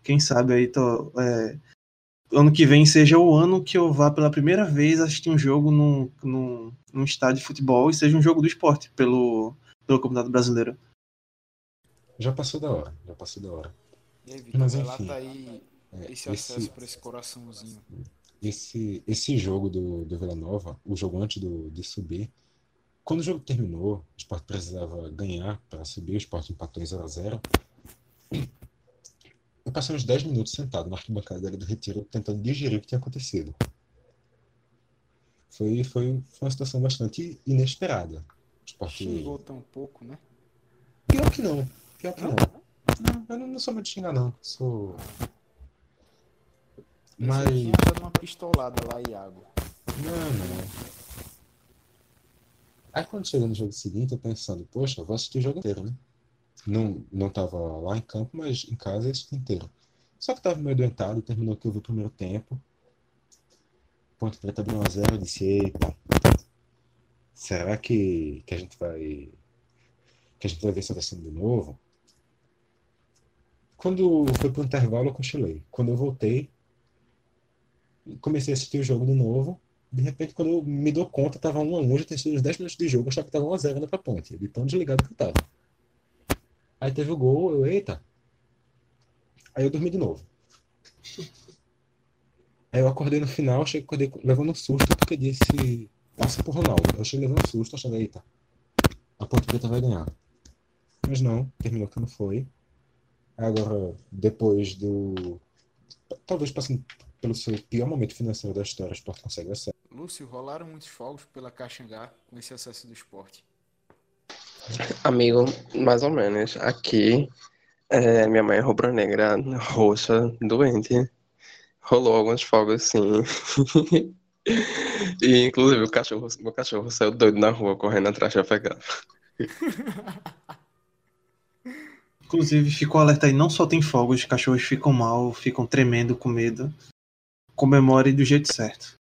quem sabe aí tô, é, ano que vem seja o ano que eu vá pela primeira vez assistir um jogo num, num, num estádio de futebol e seja um jogo do esporte pelo, pelo Campeonato Brasileiro. Já passou da hora, já passou da hora. E aí, Vitor, Mas, enfim, lá tá aí é, esse acesso esse, para esse coraçãozinho. Esse, esse jogo do, do Vila Nova, o jogo antes do, de subir, quando o jogo terminou, o Sport precisava ganhar para subir, o Sport empatou em 0x0. Eu passei uns 10 minutos sentado na arquibancada do Retiro tentando digerir o que tinha acontecido. Foi, foi, foi uma situação bastante inesperada. O Sport... Xingou tão pouco, né? Pior que não. Pior que não. não. eu não, não sou muito xingar, não. Sou. Mas. Você tinha dado uma pistolada lá, Iago. Não, não. Aí quando chegou no jogo seguinte, eu pensando, poxa, eu vou assistir o jogo inteiro, né? Não, não tava lá em campo, mas em casa assisti inteiro. Só que tava meio doentado, terminou que eu vi o primeiro tempo. Ponto Preta abriu 1x0, eu disse, eita, será que, que a gente vai que a gente vai ver se vai de novo. Quando foi pro intervalo, eu cochilei. Quando eu voltei, comecei a assistir o jogo de novo. De repente, quando eu me dou conta, tava 1 a 1 já tinha sido os 10 minutos de jogo, eu achava que tava 1 a 0 ainda pra ponte, de tão desligado que eu tava. Aí teve o gol, eu, eita. Aí eu dormi de novo. Aí eu acordei no final, cheguei, acordei levando um susto, porque disse, passa pro Ronaldo. Eu cheguei levando um susto, achando, eita, a Ponte Preta vai ganhar. Mas não, terminou que não foi. Agora, depois do. Talvez passando pelo seu pior momento financeiro da história, o esporte consegue acesso. Lúcio, rolaram muitos fogos pela Caxangá com esse acesso do esporte? Amigo, mais ou menos. Aqui, é, minha mãe é rubro-negra, roxa, doente. Rolou alguns fogos, sim. e, inclusive, o cachorro, meu cachorro saiu doido na rua, correndo atrás de pegar. Inclusive, ficou alerta aí, não só tem fogos, os cachorros ficam mal, ficam tremendo com medo. Comemore do jeito certo.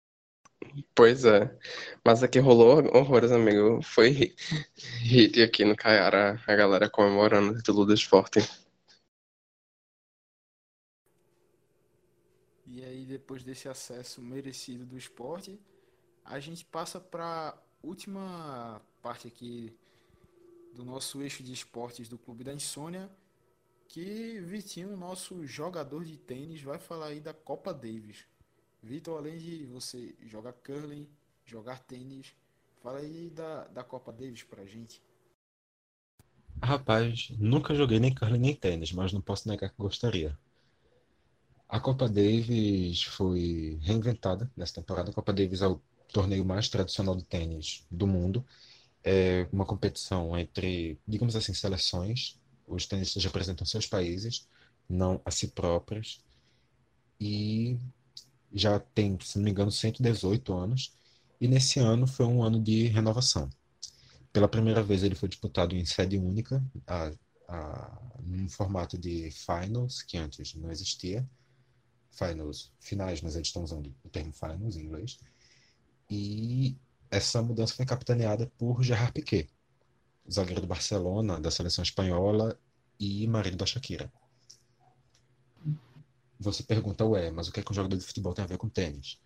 Pois é. Mas aqui rolou horrores, amigo. Foi hit aqui no Caiara, a galera comemorando o título do esporte. E aí, depois desse acesso merecido do esporte, a gente passa para última parte aqui do nosso eixo de esportes do Clube da Insônia, que Vitinho, nosso jogador de tênis, vai falar aí da Copa Davis. Vitor, além de você jogar curling, jogar tênis, fala aí da, da Copa Davis pra gente. Rapaz, nunca joguei nem curling nem tênis, mas não posso negar que gostaria. A Copa Davis foi reinventada nessa temporada. A Copa Davis é o torneio mais tradicional de tênis do mundo é uma competição entre, digamos assim, seleções. Os tenistas representam seus países, não a si próprios. E já tem, se não me engano, 118 anos. E nesse ano foi um ano de renovação. Pela primeira vez ele foi disputado em sede única, a, a, num formato de finals, que antes não existia. Finals, finais, mas eles estão usando o termo finals em inglês. E essa mudança foi capitaneada por Gerard Piquet, zagueiro do Barcelona, da seleção espanhola e marido da Shakira. Você pergunta, ué, mas o que é que um jogador de futebol tem a ver com tênis?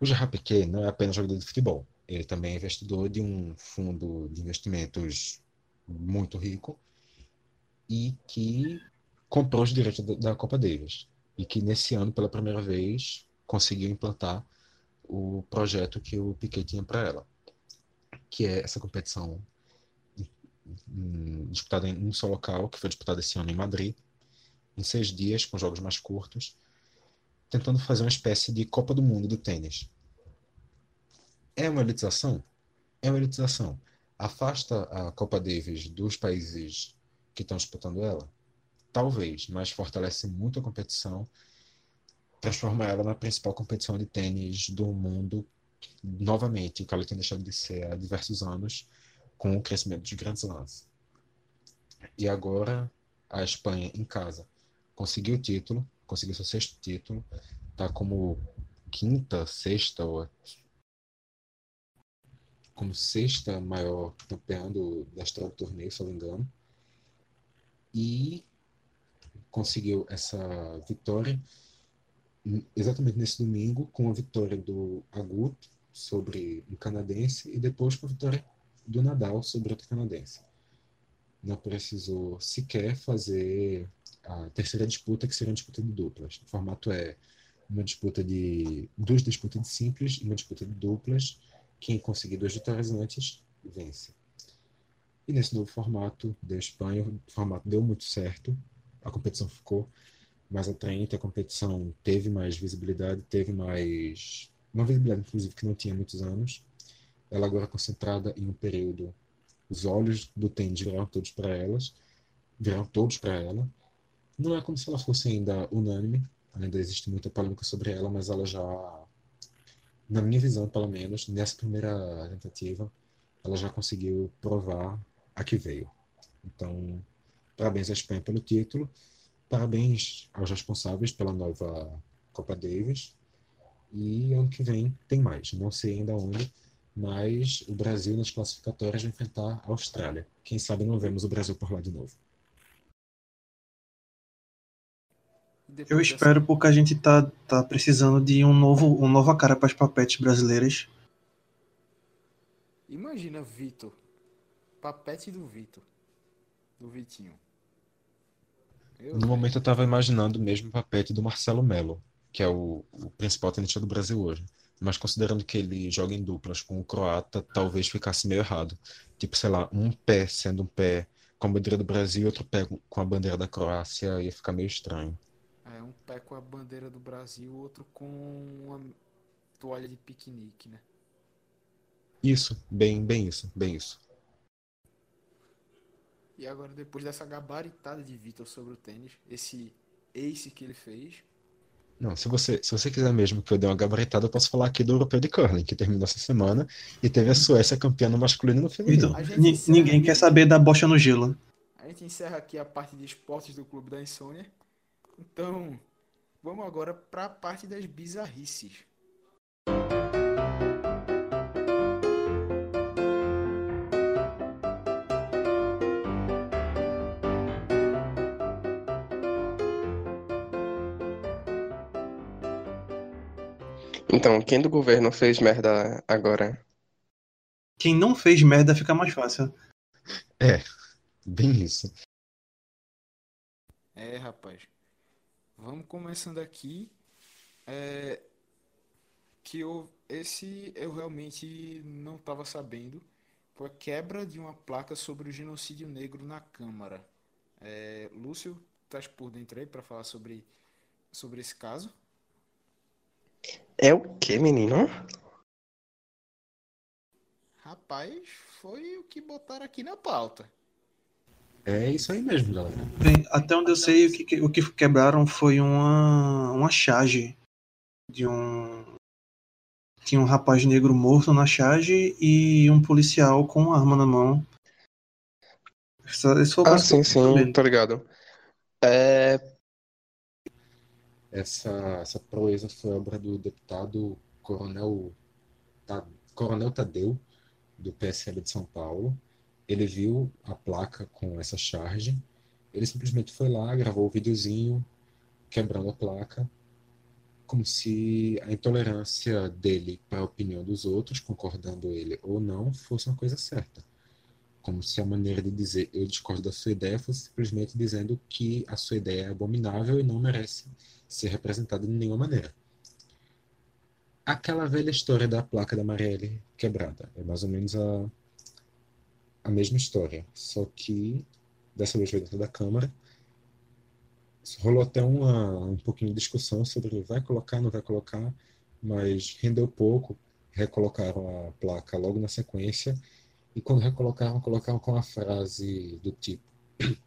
O Gerard Piquet não é apenas jogador de futebol. Ele também é investidor de um fundo de investimentos muito rico e que comprou os direitos da Copa Davis. E que nesse ano, pela primeira vez, conseguiu implantar o projeto que o Piquet tinha para ela, que é essa competição disputada em um só local, que foi disputada esse ano em Madrid, em seis dias, com jogos mais curtos, tentando fazer uma espécie de Copa do Mundo do tênis. É uma elitização? É uma elitização. Afasta a Copa Davis dos países que estão disputando ela? Talvez, mas fortalece muito a competição, transforma ela na principal competição de tênis do mundo, novamente, o que ela tem deixado de ser há diversos anos, com o crescimento dos grandes lances. E agora a Espanha em casa conseguiu o título, conseguiu seu sexto título, tá como quinta, sexta ou como sexta maior campeã do, da história do torneio, se não me engano. E conseguiu essa vitória exatamente nesse domingo com a vitória do Agut sobre um canadense e depois com a vitória do Nadal sobre outro canadense. Não precisou sequer fazer a terceira disputa, que seria uma disputa de duplas. O formato é uma disputa de duas disputas de simples e uma disputa de duplas. Quem conseguir duas vitórias antes vence. E nesse novo formato da Espanha, o formato deu muito certo. A competição ficou mais atraente, a competição teve mais visibilidade, teve mais uma visibilidade inclusive que não tinha muitos anos. Ela agora é concentrada em um período, os olhos do tênis viraram todos para elas, viraram todos para ela, não é como se ela fosse ainda unânime, ainda existe muita polêmica sobre ela, mas ela já, na minha visão pelo menos, nessa primeira tentativa, ela já conseguiu provar a que veio. Então, parabéns à Espanha pelo título, parabéns aos responsáveis pela nova Copa Davis, e ano que vem tem mais. Não sei ainda onde, mas o Brasil nas classificatórias vai enfrentar a Austrália. Quem sabe não vemos o Brasil por lá de novo. Eu espero porque a gente tá, tá precisando de um novo, uma nova cara para as papetes brasileiras. Imagina Vitor. Papete do Vitor. Do Vitinho. Eu... No momento eu tava imaginando mesmo o papete do Marcelo Melo, que é o, o principal tenista do Brasil hoje. Mas considerando que ele joga em duplas com o croata, talvez ficasse meio errado. Tipo, sei lá, um pé sendo um pé com a bandeira do Brasil e outro pé com a bandeira da Croácia, ia ficar meio estranho. É, um pé com a bandeira do Brasil, outro com uma toalha de piquenique, né? Isso, bem, bem isso, bem isso. E agora, depois dessa gabaritada de Vitor sobre o tênis, esse ace que ele fez. Não, se você, se você quiser mesmo que eu dê uma gabaritada, eu posso falar aqui do Europeu de Curling, que terminou essa semana, e teve a Suécia campeã no masculino e no feminino. ninguém quer saber da bocha no gelo. A gente encerra aqui a parte de esportes do Clube da Insônia. Então, vamos agora para a parte das bizarrices. Então, quem do governo fez merda agora? Quem não fez merda fica mais fácil. É, bem isso. É, rapaz. Vamos começando aqui. É, que eu, esse eu realmente não estava sabendo. Foi a quebra de uma placa sobre o genocídio negro na Câmara. É, Lúcio, estás por dentro aí para falar sobre, sobre esse caso? É o que, menino? Rapaz, foi o que botaram aqui na pauta. É isso aí mesmo, galera. Bem, até onde eu sei, o que, o que quebraram foi uma, uma charge de um. Tinha um rapaz negro morto na charge e um policial com arma na mão. Isso ah, sim, sim, tô ligado. É... Essa, essa proeza foi obra do deputado Coronel, Coronel Tadeu, do PSL de São Paulo ele viu a placa com essa charge, ele simplesmente foi lá, gravou o videozinho quebrando a placa, como se a intolerância dele para a opinião dos outros, concordando ele ou não, fosse uma coisa certa. Como se a maneira de dizer eu discordo da sua ideia fosse simplesmente dizendo que a sua ideia é abominável e não merece ser representada de nenhuma maneira. Aquela velha história da placa da Marielle quebrada. É mais ou menos a, a mesma história, só que dessa vez foi dentro da Câmara rolou até uma, um pouquinho de discussão sobre vai colocar, não vai colocar, mas rendeu pouco. Recolocaram a placa logo na sequência e quando recolocaram, colocaram com a frase do tipo.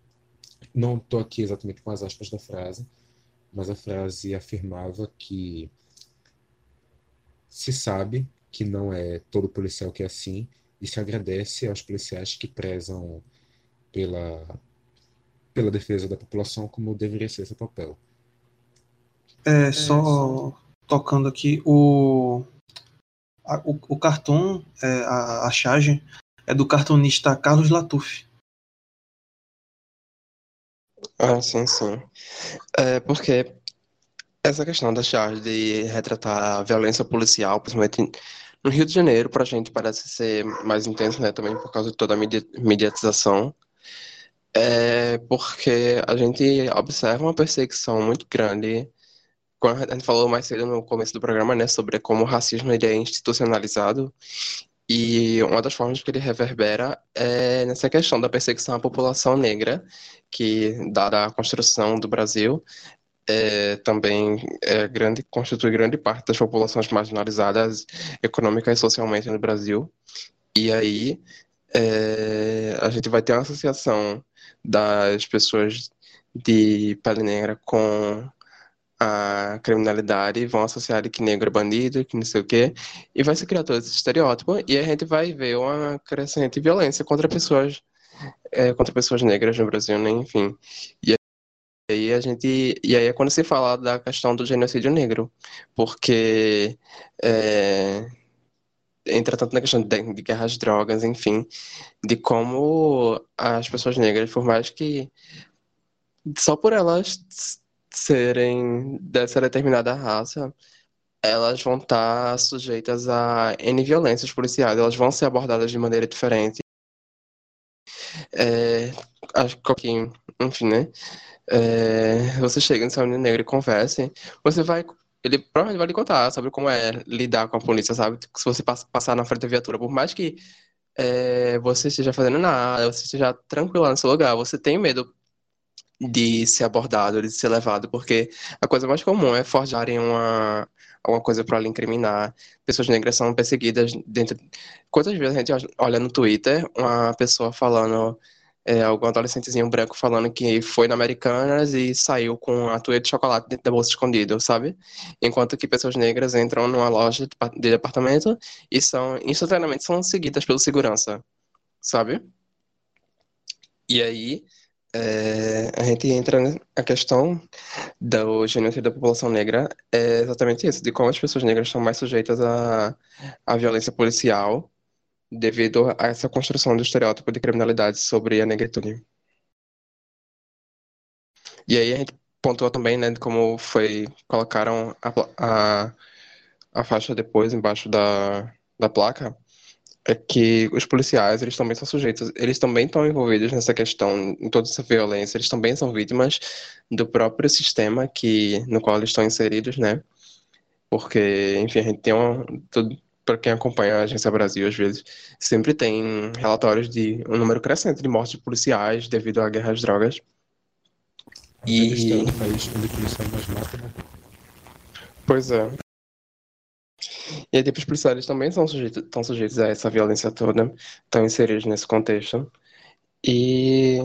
Não estou aqui exatamente com as aspas da frase, mas a frase afirmava que se sabe que não é todo policial que é assim e se agradece aos policiais que prezam pela pela defesa da população como deveria ser esse papel. É, só tocando aqui, o, a, o, o cartoon, é, a, a charge, é do cartunista Carlos Latuf. Ah, sim, sim. É porque essa questão da charge de retratar a violência policial, principalmente no Rio de Janeiro, para a gente parece ser mais intenso, né? Também por causa de toda a mediatização é porque a gente observa uma perseguição muito grande. Quando a gente falou mais cedo no começo do programa, né, sobre como o racismo ele é institucionalizado e uma das formas que ele reverbera é nessa questão da perseguição à população negra, que, dada a construção do Brasil, é, também é grande, constitui grande parte das populações marginalizadas econômica e socialmente no Brasil. E aí é, a gente vai ter uma associação das pessoas de pele negra com a criminalidade, vão associar que negro é bandido, que não sei o quê, e vai se criar todo esse estereótipo, e a gente vai ver uma crescente violência contra pessoas, é, contra pessoas negras no Brasil, né? enfim. E aí a gente, e aí é quando se fala da questão do genocídio negro, porque é, entra tanto na questão de, de guerras drogas, enfim, de como as pessoas negras, por mais que só por elas serem dessa determinada raça, elas vão estar sujeitas a N violências policiais, elas vão ser abordadas de maneira diferente. É, acho que, enfim, né? É, você chega no seu negro e conversa, você vai ele provavelmente vai lhe contar sobre como é lidar com a polícia, sabe? Se você passar na frente da viatura, por mais que é, você esteja fazendo nada, você esteja tranquilo no seu lugar, você tem medo de ser abordado, de ser levado, porque a coisa mais comum é forjarem uma alguma coisa para lhe incriminar. Pessoas negras são perseguidas dentro. Quantas vezes a gente olha no Twitter uma pessoa falando é, algum adolescentezinho branco falando que foi na Americanas e saiu com a tuia de chocolate dentro da bolsa escondido, sabe? Enquanto que pessoas negras entram numa loja de departamento e são instantaneamente são seguidas pelo segurança, sabe? E aí é, a gente entra na questão do genocídio da população negra, é exatamente isso, de como as pessoas negras estão mais sujeitas à, à violência policial devido a essa construção do estereótipo de criminalidade sobre a negritude. E aí a gente pontua também, né, como foi, colocaram a, a, a faixa depois embaixo da, da placa, é que os policiais, eles também são sujeitos, eles também estão envolvidos nessa questão, em toda essa violência, eles também são vítimas do próprio sistema que, no qual eles estão inseridos, né? Porque, enfim, a gente tem um, tudo, para quem acompanha a Agência Brasil, às vezes, sempre tem relatórios de um número crescente de mortes policiais devido à guerra às drogas. E... É um país onde policial mais mata, né? Pois é. E aí, tipo, os policiais também são sujeitos, estão sujeitos a essa violência toda, estão inseridos nesse contexto. E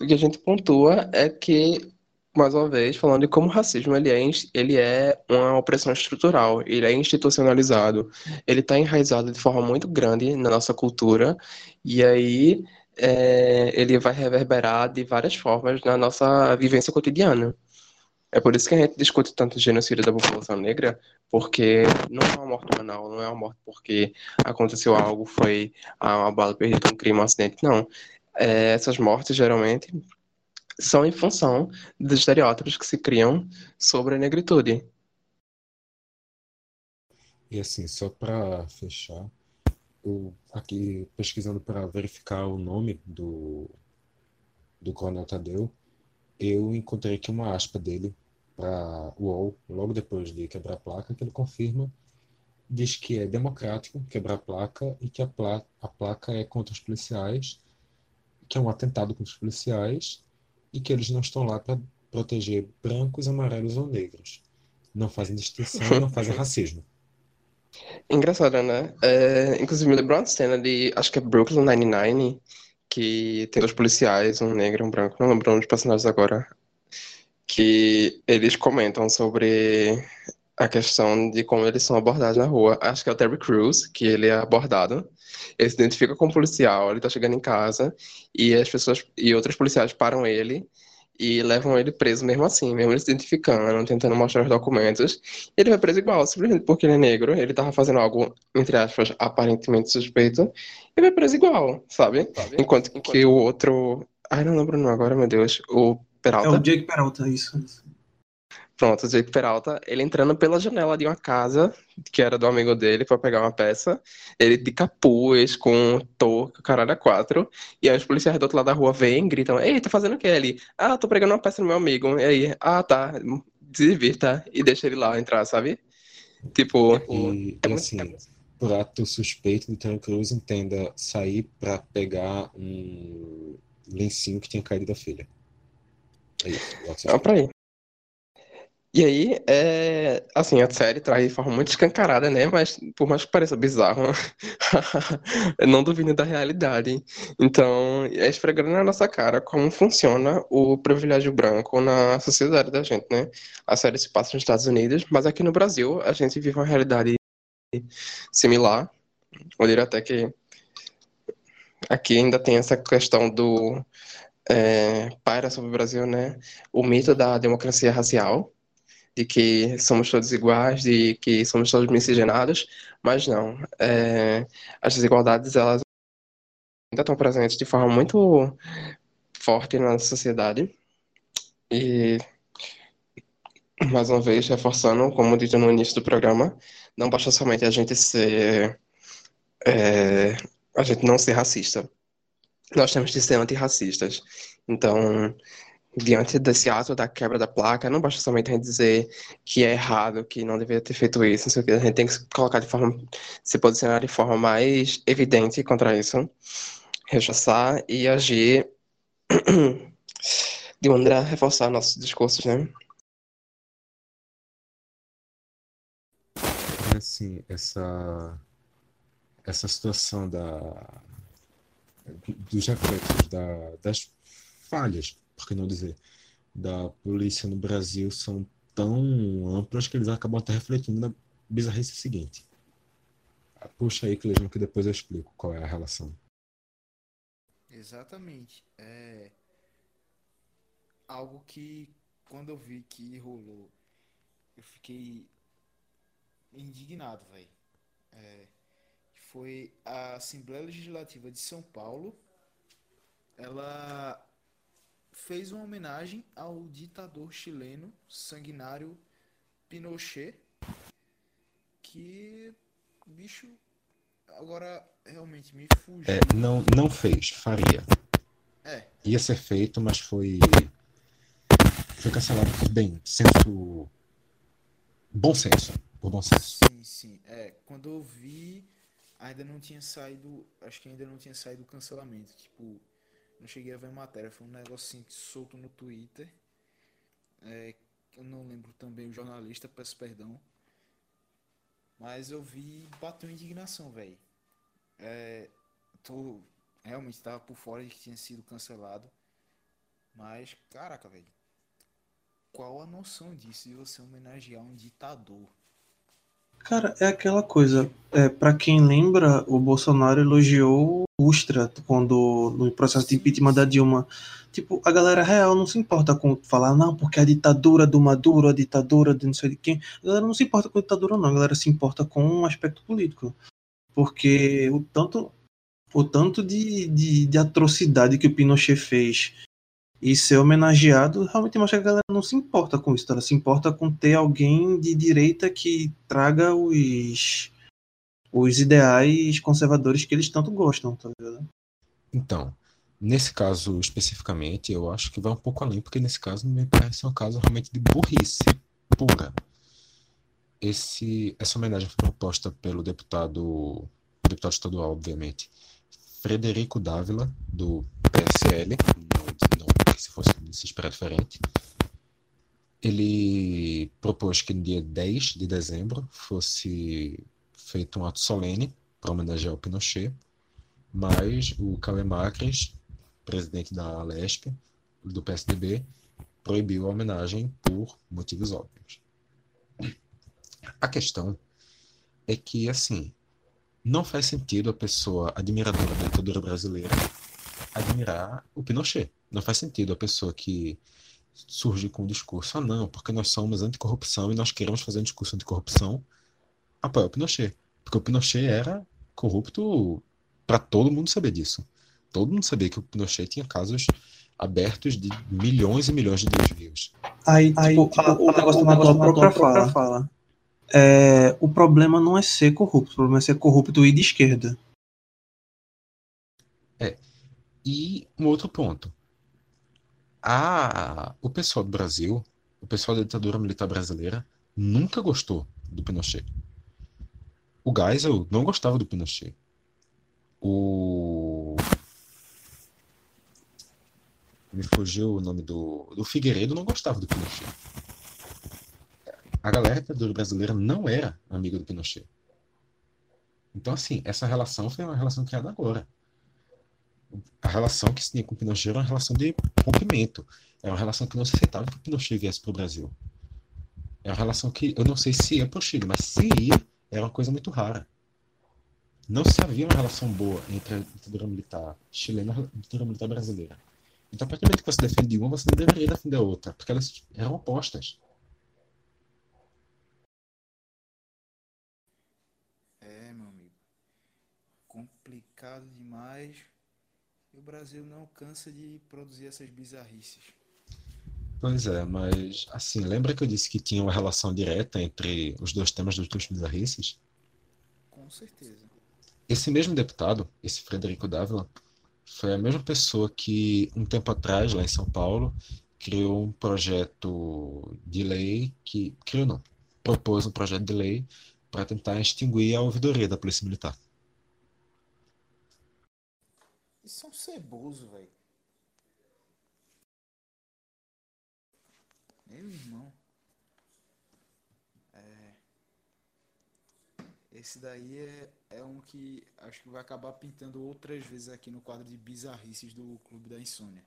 o que a gente pontua é que mais uma vez, falando de como o racismo ele é, ele é uma opressão estrutural, ele é institucionalizado, ele está enraizado de forma muito grande na nossa cultura, e aí é, ele vai reverberar de várias formas na nossa vivência cotidiana. É por isso que a gente discute tanto o genocídio da população negra, porque não é uma morte banal, não é uma morte porque aconteceu algo, foi uma bala perdida, um crime, um acidente, não. É, essas mortes, geralmente, são em função dos estereótipos que se criam sobre a negritude. E assim, só para fechar, eu aqui pesquisando para verificar o nome do, do Coronel Tadeu, eu encontrei aqui uma aspa dele para o UOL, logo depois de quebrar a placa, que ele confirma, diz que é democrático quebrar a placa e que a, a placa é contra os policiais, que é um atentado contra os policiais e que eles não estão lá para proteger brancos, amarelos ou negros. Não fazem distinção, não fazem racismo. Engraçado, né? É, inclusive me lembrou uma cena de, acho que é Brooklyn Nine-Nine, que tem dois policiais, um negro e um branco, não lembro dos personagens agora, que eles comentam sobre a questão de como eles são abordados na rua. Acho que é o Terry Crews, que ele é abordado. Ele se identifica como policial, ele tá chegando em casa e as pessoas e outros policiais param ele e levam ele preso mesmo assim, mesmo ele se identificando, tentando mostrar os documentos. ele vai preso igual, simplesmente porque ele é negro, ele tava fazendo algo, entre aspas, aparentemente suspeito, e vai preso igual, sabe? sabe? Enquanto, Enquanto que o outro. Ai, não lembro não agora, meu Deus. O Peralta. É o Jake Peralta, isso. Pronto, o Jake Peralta, ele entrando pela janela de uma casa que era do amigo dele para pegar uma peça, ele de capuz, com touca, caralho a quatro, e aí os policiais do outro lado da rua vêm, gritam, ei, tá fazendo o que ali? Ah, tô pregando uma peça no meu amigo, e aí, ah, tá, se divirta, e deixa ele lá entrar, sabe? Tipo, e, é e assim, por ato suspeito de Tom Cruise entenda sair para pegar um lencinho que tinha caído da filha. É isso. É pra ir. E aí, é, assim, a série traz de forma muito escancarada, né? Mas, por mais que pareça bizarro, não duvido da realidade. Então, é esfregando na nossa cara como funciona o privilégio branco na sociedade da gente, né? A série se passa nos Estados Unidos, mas aqui no Brasil a gente vive uma realidade similar. Eu diria até que aqui ainda tem essa questão do é, paira sobre o Brasil, né? O mito da democracia racial de que somos todos iguais, de que somos todos miscigenados, mas não. É, as desigualdades, elas ainda estão presentes de forma muito forte na sociedade. E, mais uma vez, reforçando, como dito no início do programa, não basta somente a gente ser. É, a gente não ser racista. Nós temos de ser antirracistas. Então, diante desse ato da quebra da placa, não basta somente a gente dizer que é errado, que não deveria ter feito isso, não sei o que, a gente tem que se colocar de forma, se posicionar de forma mais evidente contra isso, rechaçar e agir de maneira a reforçar nossos discursos, né? Assim, essa, essa situação da, dos reflexos da, das falhas por que não dizer, da polícia no Brasil são tão amplas que eles acabam até refletindo na bizarrice seguinte. Puxa aí, Clejão, que depois eu explico qual é a relação. Exatamente. É algo que quando eu vi que rolou, eu fiquei indignado, velho. É, foi a Assembleia Legislativa de São Paulo. Ela fez uma homenagem ao ditador chileno sanguinário Pinochet, que bicho agora realmente me fugiu. É, não, não fez, faria. É. Ia ser feito, mas foi foi cancelado por bem, senso bom senso, por bom senso. Sim, sim. É, quando eu vi ainda não tinha saído, acho que ainda não tinha saído o cancelamento, tipo não cheguei a ver matéria, foi um negocinho que solto no Twitter. É, eu não lembro também o jornalista, peço perdão. Mas eu vi bateu indignação, velho. É, tô realmente estava por fora de que tinha sido cancelado. Mas, caraca, velho. Qual a noção disso de você homenagear um ditador? Cara, é aquela coisa. É, para quem lembra, o Bolsonaro elogiou o Ustra quando no processo de impeachment da Dilma. Tipo, a galera real não se importa com falar, não, porque a ditadura do Maduro, a ditadura de não sei de quem. A galera não se importa com a ditadura, não. A galera se importa com um aspecto político. Porque o tanto, o tanto de, de, de atrocidade que o Pinochet fez e ser homenageado realmente mostra que a galera não se importa com isso, ela se importa com ter alguém de direita que traga os, os ideais conservadores que eles tanto gostam, tá ligado? Então, nesse caso especificamente, eu acho que vai um pouco além, porque nesse caso me parece um caso realmente de burrice pura. Esse, essa homenagem foi proposta pelo deputado, deputado estadual, obviamente, Frederico Dávila, do PSL, se fosse se esperar diferente. Ele propôs que no dia 10 de dezembro fosse feito um ato solene para homenagear o Pinochet, mas o Calemacres, presidente da Lesp, do PSDB, proibiu a homenagem por motivos óbvios. A questão é que, assim, não faz sentido a pessoa admiradora da ditadura brasileira admirar o Pinochet. Não faz sentido a pessoa que surge com um discurso, ah não, porque nós somos anticorrupção e nós queremos fazer um discurso anticorrupção, apoia o Pinochet. Porque o Pinochet era corrupto para todo mundo saber disso. Todo mundo sabia que o Pinochet tinha casos abertos de milhões e milhões de desvios. Aí, aí tipo, tipo, o, o negócio da tua própria fala. fala. É, o problema não é ser corrupto, o problema é ser corrupto e de esquerda. É. E um outro ponto a, o pessoal do Brasil, o pessoal da ditadura militar brasileira, nunca gostou do Pinochet. O Geisel não gostava do Pinochet. O. Me fugiu o nome do. Do Figueiredo não gostava do Pinochet. A galera da ditadura brasileira não era amiga do Pinochet. Então, assim, essa relação foi uma relação criada agora a relação que se tinha com o Pinochet era uma relação de rompimento. Era uma relação que não se aceitava que o Pinochet viesse para o Brasil. É uma relação que eu não sei se ia para o Chile, mas se ia, era uma coisa muito rara. Não se havia uma relação boa entre a ditadura militar chilena e a ditadura militar brasileira. Então, a partir do momento que você defende uma, você não deveria defender a outra, porque elas eram opostas. É, meu amigo. Complicado demais o Brasil não cansa de produzir essas bizarrices. Pois é, mas assim, lembra que eu disse que tinha uma relação direta entre os dois temas dos dois bizarrices? Com certeza. Esse mesmo deputado, esse Frederico Dávila, foi a mesma pessoa que, um tempo atrás, lá em São Paulo, criou um projeto de lei que. Criou não. Propôs um projeto de lei para tentar extinguir a ouvidoria da Polícia Militar. Isso é um ceboso, velho. Meu irmão. É. Esse daí é, é um que acho que vai acabar pintando outras vezes aqui no quadro de bizarrices do Clube da Insônia.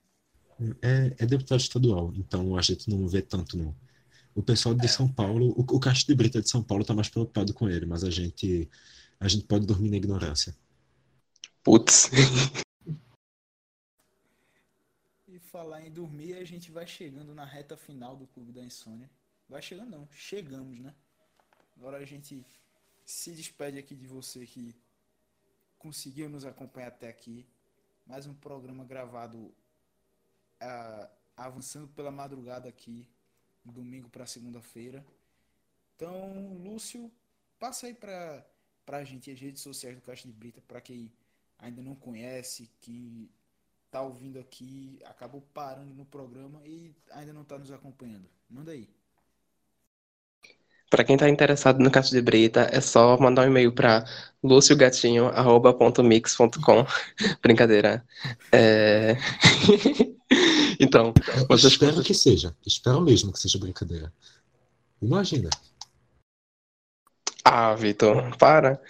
É, é deputado estadual, então a gente não vê tanto, não. O pessoal de é. São Paulo, o, o Caixa de Brita de São Paulo tá mais preocupado com ele, mas a gente, a gente pode dormir na ignorância. Putz. falar em dormir, a gente vai chegando na reta final do Clube da Insônia. Vai chegando não, chegamos, né? Agora a gente se despede aqui de você que conseguiu nos acompanhar até aqui. Mais um programa gravado uh, avançando pela madrugada aqui, domingo para segunda-feira. Então, Lúcio, passa aí para a gente as redes sociais do Caixa de Brita, para quem ainda não conhece, que tá ouvindo aqui, acabou parando no programa e ainda não está nos acompanhando. Manda aí. Para quem está interessado no Caixa de Brita, é só mandar um e-mail para luciogatinho.mix.com. Brincadeira. É... então, vocês... espero que seja. Espero mesmo que seja brincadeira. Imagina. Ah, Vitor, para.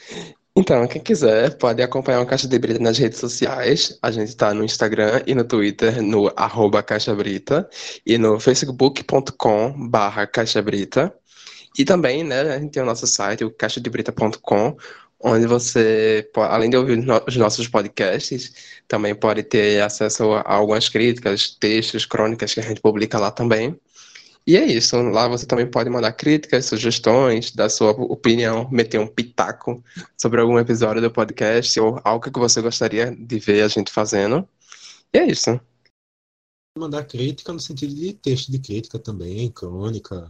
Então, quem quiser pode acompanhar o Caixa de Brita nas redes sociais. A gente está no Instagram e no Twitter no arroba Caixa Brita e no facebook.com barra Caixa Brita. E também, né, a gente tem o nosso site, o caixadebrita.com, onde você, além de ouvir os nossos podcasts, também pode ter acesso a algumas críticas, textos, crônicas que a gente publica lá também. E é isso, lá você também pode mandar críticas, sugestões, dar sua opinião, meter um pitaco sobre algum episódio do podcast ou algo que você gostaria de ver a gente fazendo. E é isso. Mandar crítica no sentido de texto de crítica também, crônica,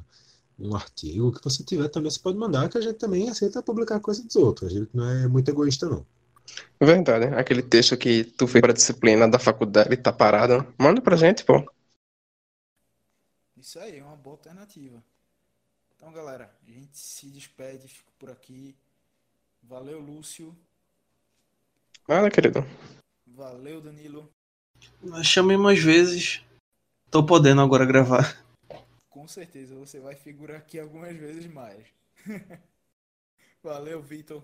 um artigo que você tiver também, você pode mandar, que a gente também aceita publicar coisa dos outros. A gente não é muito egoísta, não. Verdade, aquele texto que tu fez para disciplina da faculdade e tá parado, manda pra gente, pô. Isso aí, é uma boa alternativa. Então, galera, a gente se despede, fica por aqui. Valeu, Lúcio. Nada, querido. Valeu, Danilo. Chamei mais vezes. Tô podendo agora gravar. Com certeza, você vai figurar aqui algumas vezes mais. Valeu, Vitor.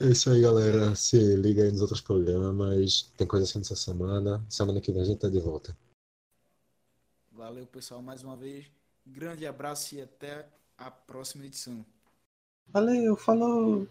É isso aí, galera. Se liga aí nos outros programas. Tem coisa assim essa semana. Semana que vem a gente tá de volta. Valeu, pessoal, mais uma vez. Grande abraço e até a próxima edição. Valeu, falou!